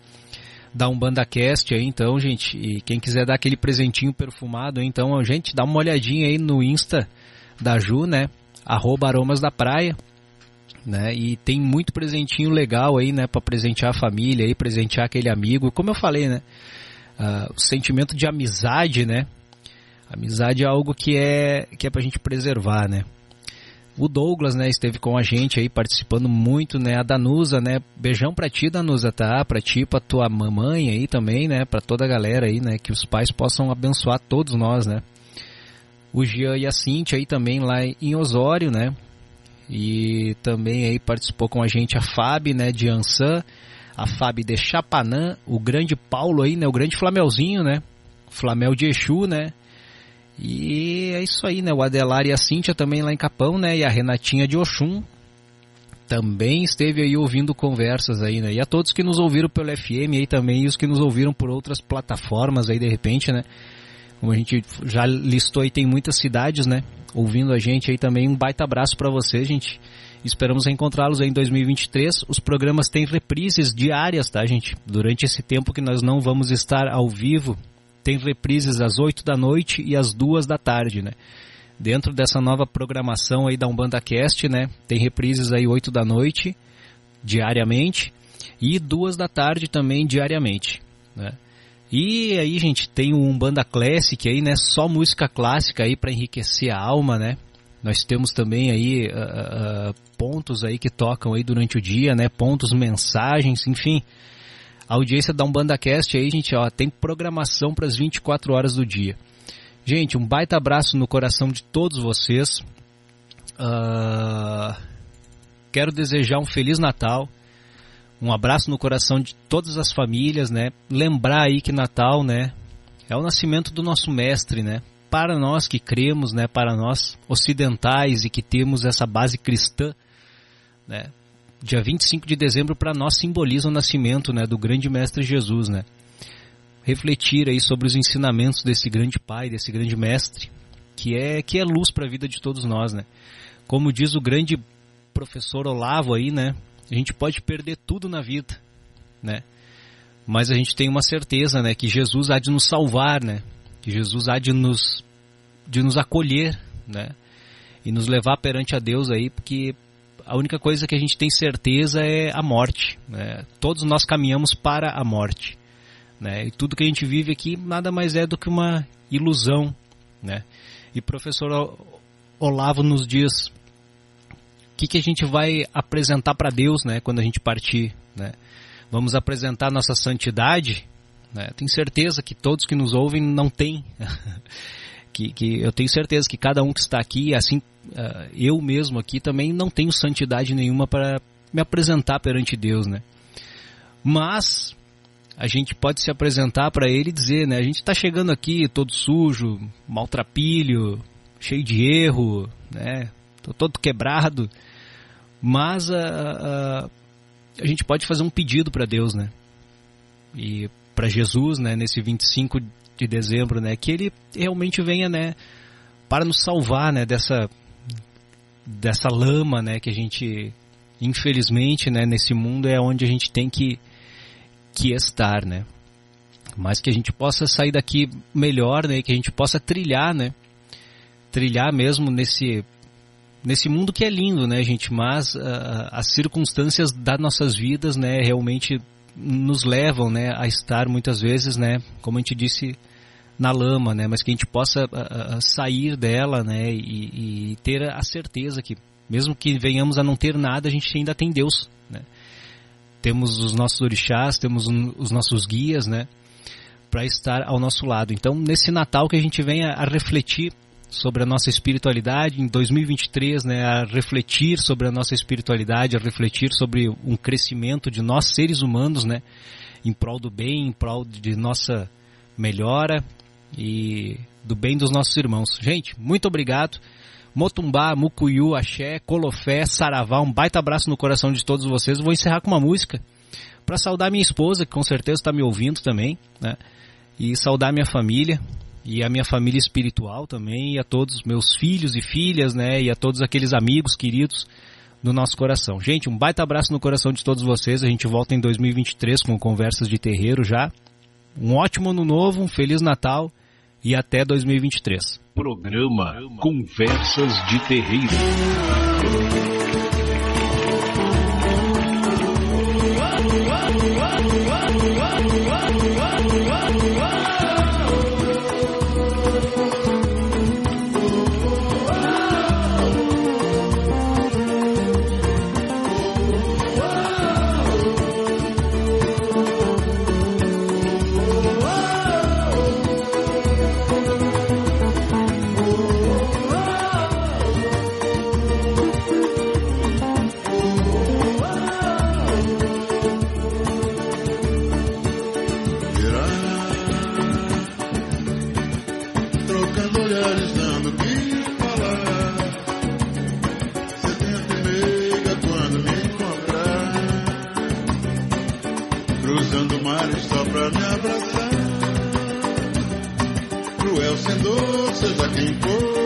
S2: Da Umbanda Cast aí, então, gente. E quem quiser dar aquele presentinho perfumado, então, gente, dá uma olhadinha aí no Insta da Ju, né? Arroba Aromas da Praia. Né? E tem muito presentinho legal aí, né? Para presentear a família aí, presentear aquele amigo. Como eu falei, né? Uh, o sentimento de amizade, né? Amizade é algo que é, que é pra gente preservar, né? O Douglas, né, esteve com a gente aí participando muito, né? A Danusa, né? Beijão pra ti, Danusa, tá? Pra ti, pra tua mamãe aí também, né? Pra toda a galera aí, né? Que os pais possam abençoar todos nós, né? O Jean e a Cintia aí também lá em Osório, né? E também aí participou com a gente a Fábio, né? De Ansan, a Fábio de Chapanã, o grande Paulo aí, né? O grande Flamelzinho, né? Flamel de Exu, né? E é isso aí, né? O Adelar e a Cíntia também lá em Capão, né? E a Renatinha de Oxum também esteve aí ouvindo conversas aí, né? E a todos que nos ouviram pelo FM aí também e os que nos ouviram por outras plataformas aí de repente, né? Como a gente já listou aí, tem muitas cidades, né? Ouvindo a gente aí também, um baita abraço para você, gente. Esperamos encontrá-los aí em 2023. Os programas têm reprises diárias, tá, gente? Durante esse tempo que nós não vamos estar ao vivo tem reprises às 8 da noite e às 2 da tarde, né? Dentro dessa nova programação aí da Umbanda Cast, né? Tem reprises aí 8 da noite, diariamente, e 2 da tarde também diariamente, né? E aí, gente, tem o Umbanda Classic aí, né? Só música clássica aí para enriquecer a alma, né? Nós temos também aí uh, uh, pontos aí que tocam aí durante o dia, né? Pontos, mensagens, enfim. A audiência da Umbanda Cast aí, gente, ó, tem programação para as 24 horas do dia. Gente, um baita abraço no coração de todos vocês. Uh, quero desejar um Feliz Natal. Um abraço no coração de todas as famílias, né? Lembrar aí que Natal, né? É o nascimento do nosso mestre, né? Para nós que cremos, né? Para nós ocidentais e que temos essa base cristã, né? Dia 25 de dezembro para nós simboliza o nascimento né, do grande mestre Jesus, né? Refletir aí sobre os ensinamentos desse grande pai, desse grande mestre, que é que é luz para a vida de todos nós, né? Como diz o grande professor Olavo aí, né? A gente pode perder tudo na vida, né? Mas a gente tem uma certeza, né, que Jesus há de nos salvar, né? Que Jesus há de nos de nos acolher, né? E nos levar perante a Deus aí, porque a única coisa que a gente tem certeza é a morte. Né? Todos nós caminhamos para a morte. Né? E tudo que a gente vive aqui nada mais é do que uma ilusão. Né? E professor Olavo nos diz o que, que a gente vai apresentar para Deus né, quando a gente partir. Né? Vamos apresentar nossa santidade? Né? Tenho certeza que todos que nos ouvem não têm. que, que eu tenho certeza que cada um que está aqui, assim uh, eu mesmo aqui também não tenho santidade nenhuma para me apresentar perante Deus, né? Mas a gente pode se apresentar para Ele e dizer, né? A gente está chegando aqui todo sujo, maltrapilho, cheio de erro, né? Tô todo quebrado, mas a, a, a gente pode fazer um pedido para Deus, né? E para Jesus, né? Nesse 25 de dezembro, né? Que ele realmente venha, né? para nos salvar, né, dessa dessa lama, né, que a gente infelizmente, né, nesse mundo é onde a gente tem que que estar, né? Mas que a gente possa sair daqui melhor, né, que a gente possa trilhar, né? Trilhar mesmo nesse nesse mundo que é lindo, né, gente? Mas uh, as circunstâncias das nossas vidas, né, realmente nos levam, né, a estar muitas vezes, né, como a gente disse, na lama, né, mas que a gente possa uh, sair dela, né, e, e, ter a certeza que, mesmo que venhamos a não ter nada, a gente ainda tem Deus, né. Temos os nossos orixás, temos os nossos guias, né, para estar ao nosso lado. Então, nesse Natal que a gente venha a refletir sobre a nossa espiritualidade em 2023, né, a refletir sobre a nossa espiritualidade, a refletir sobre um crescimento de nós seres humanos, né, em prol do bem, em prol de nossa melhora e do bem dos nossos irmãos. Gente, muito obrigado. Motumbá, Mucuyu, Axé, Colofé, Saravá, um baita abraço no coração de todos vocês. Vou encerrar com uma música para saudar minha esposa, que com certeza está me ouvindo também, né? E saudar minha família, e a minha família espiritual também, e a todos meus filhos e filhas, né, e a todos aqueles amigos queridos no nosso coração. Gente, um baita abraço no coração de todos vocês. A gente volta em 2023 com conversas de terreiro já. Um ótimo ano novo, um feliz Natal e até 2023.
S1: Programa Conversas de Terreiro.
S2: People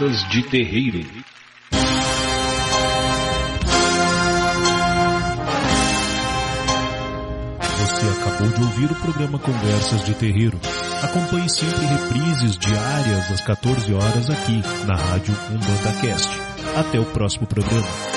S2: Conversas de Terreiro. Você acabou de ouvir o programa Conversas de Terreiro. Acompanhe sempre reprises diárias às 14 horas aqui na Rádio Umbanda Cast. Até o próximo programa.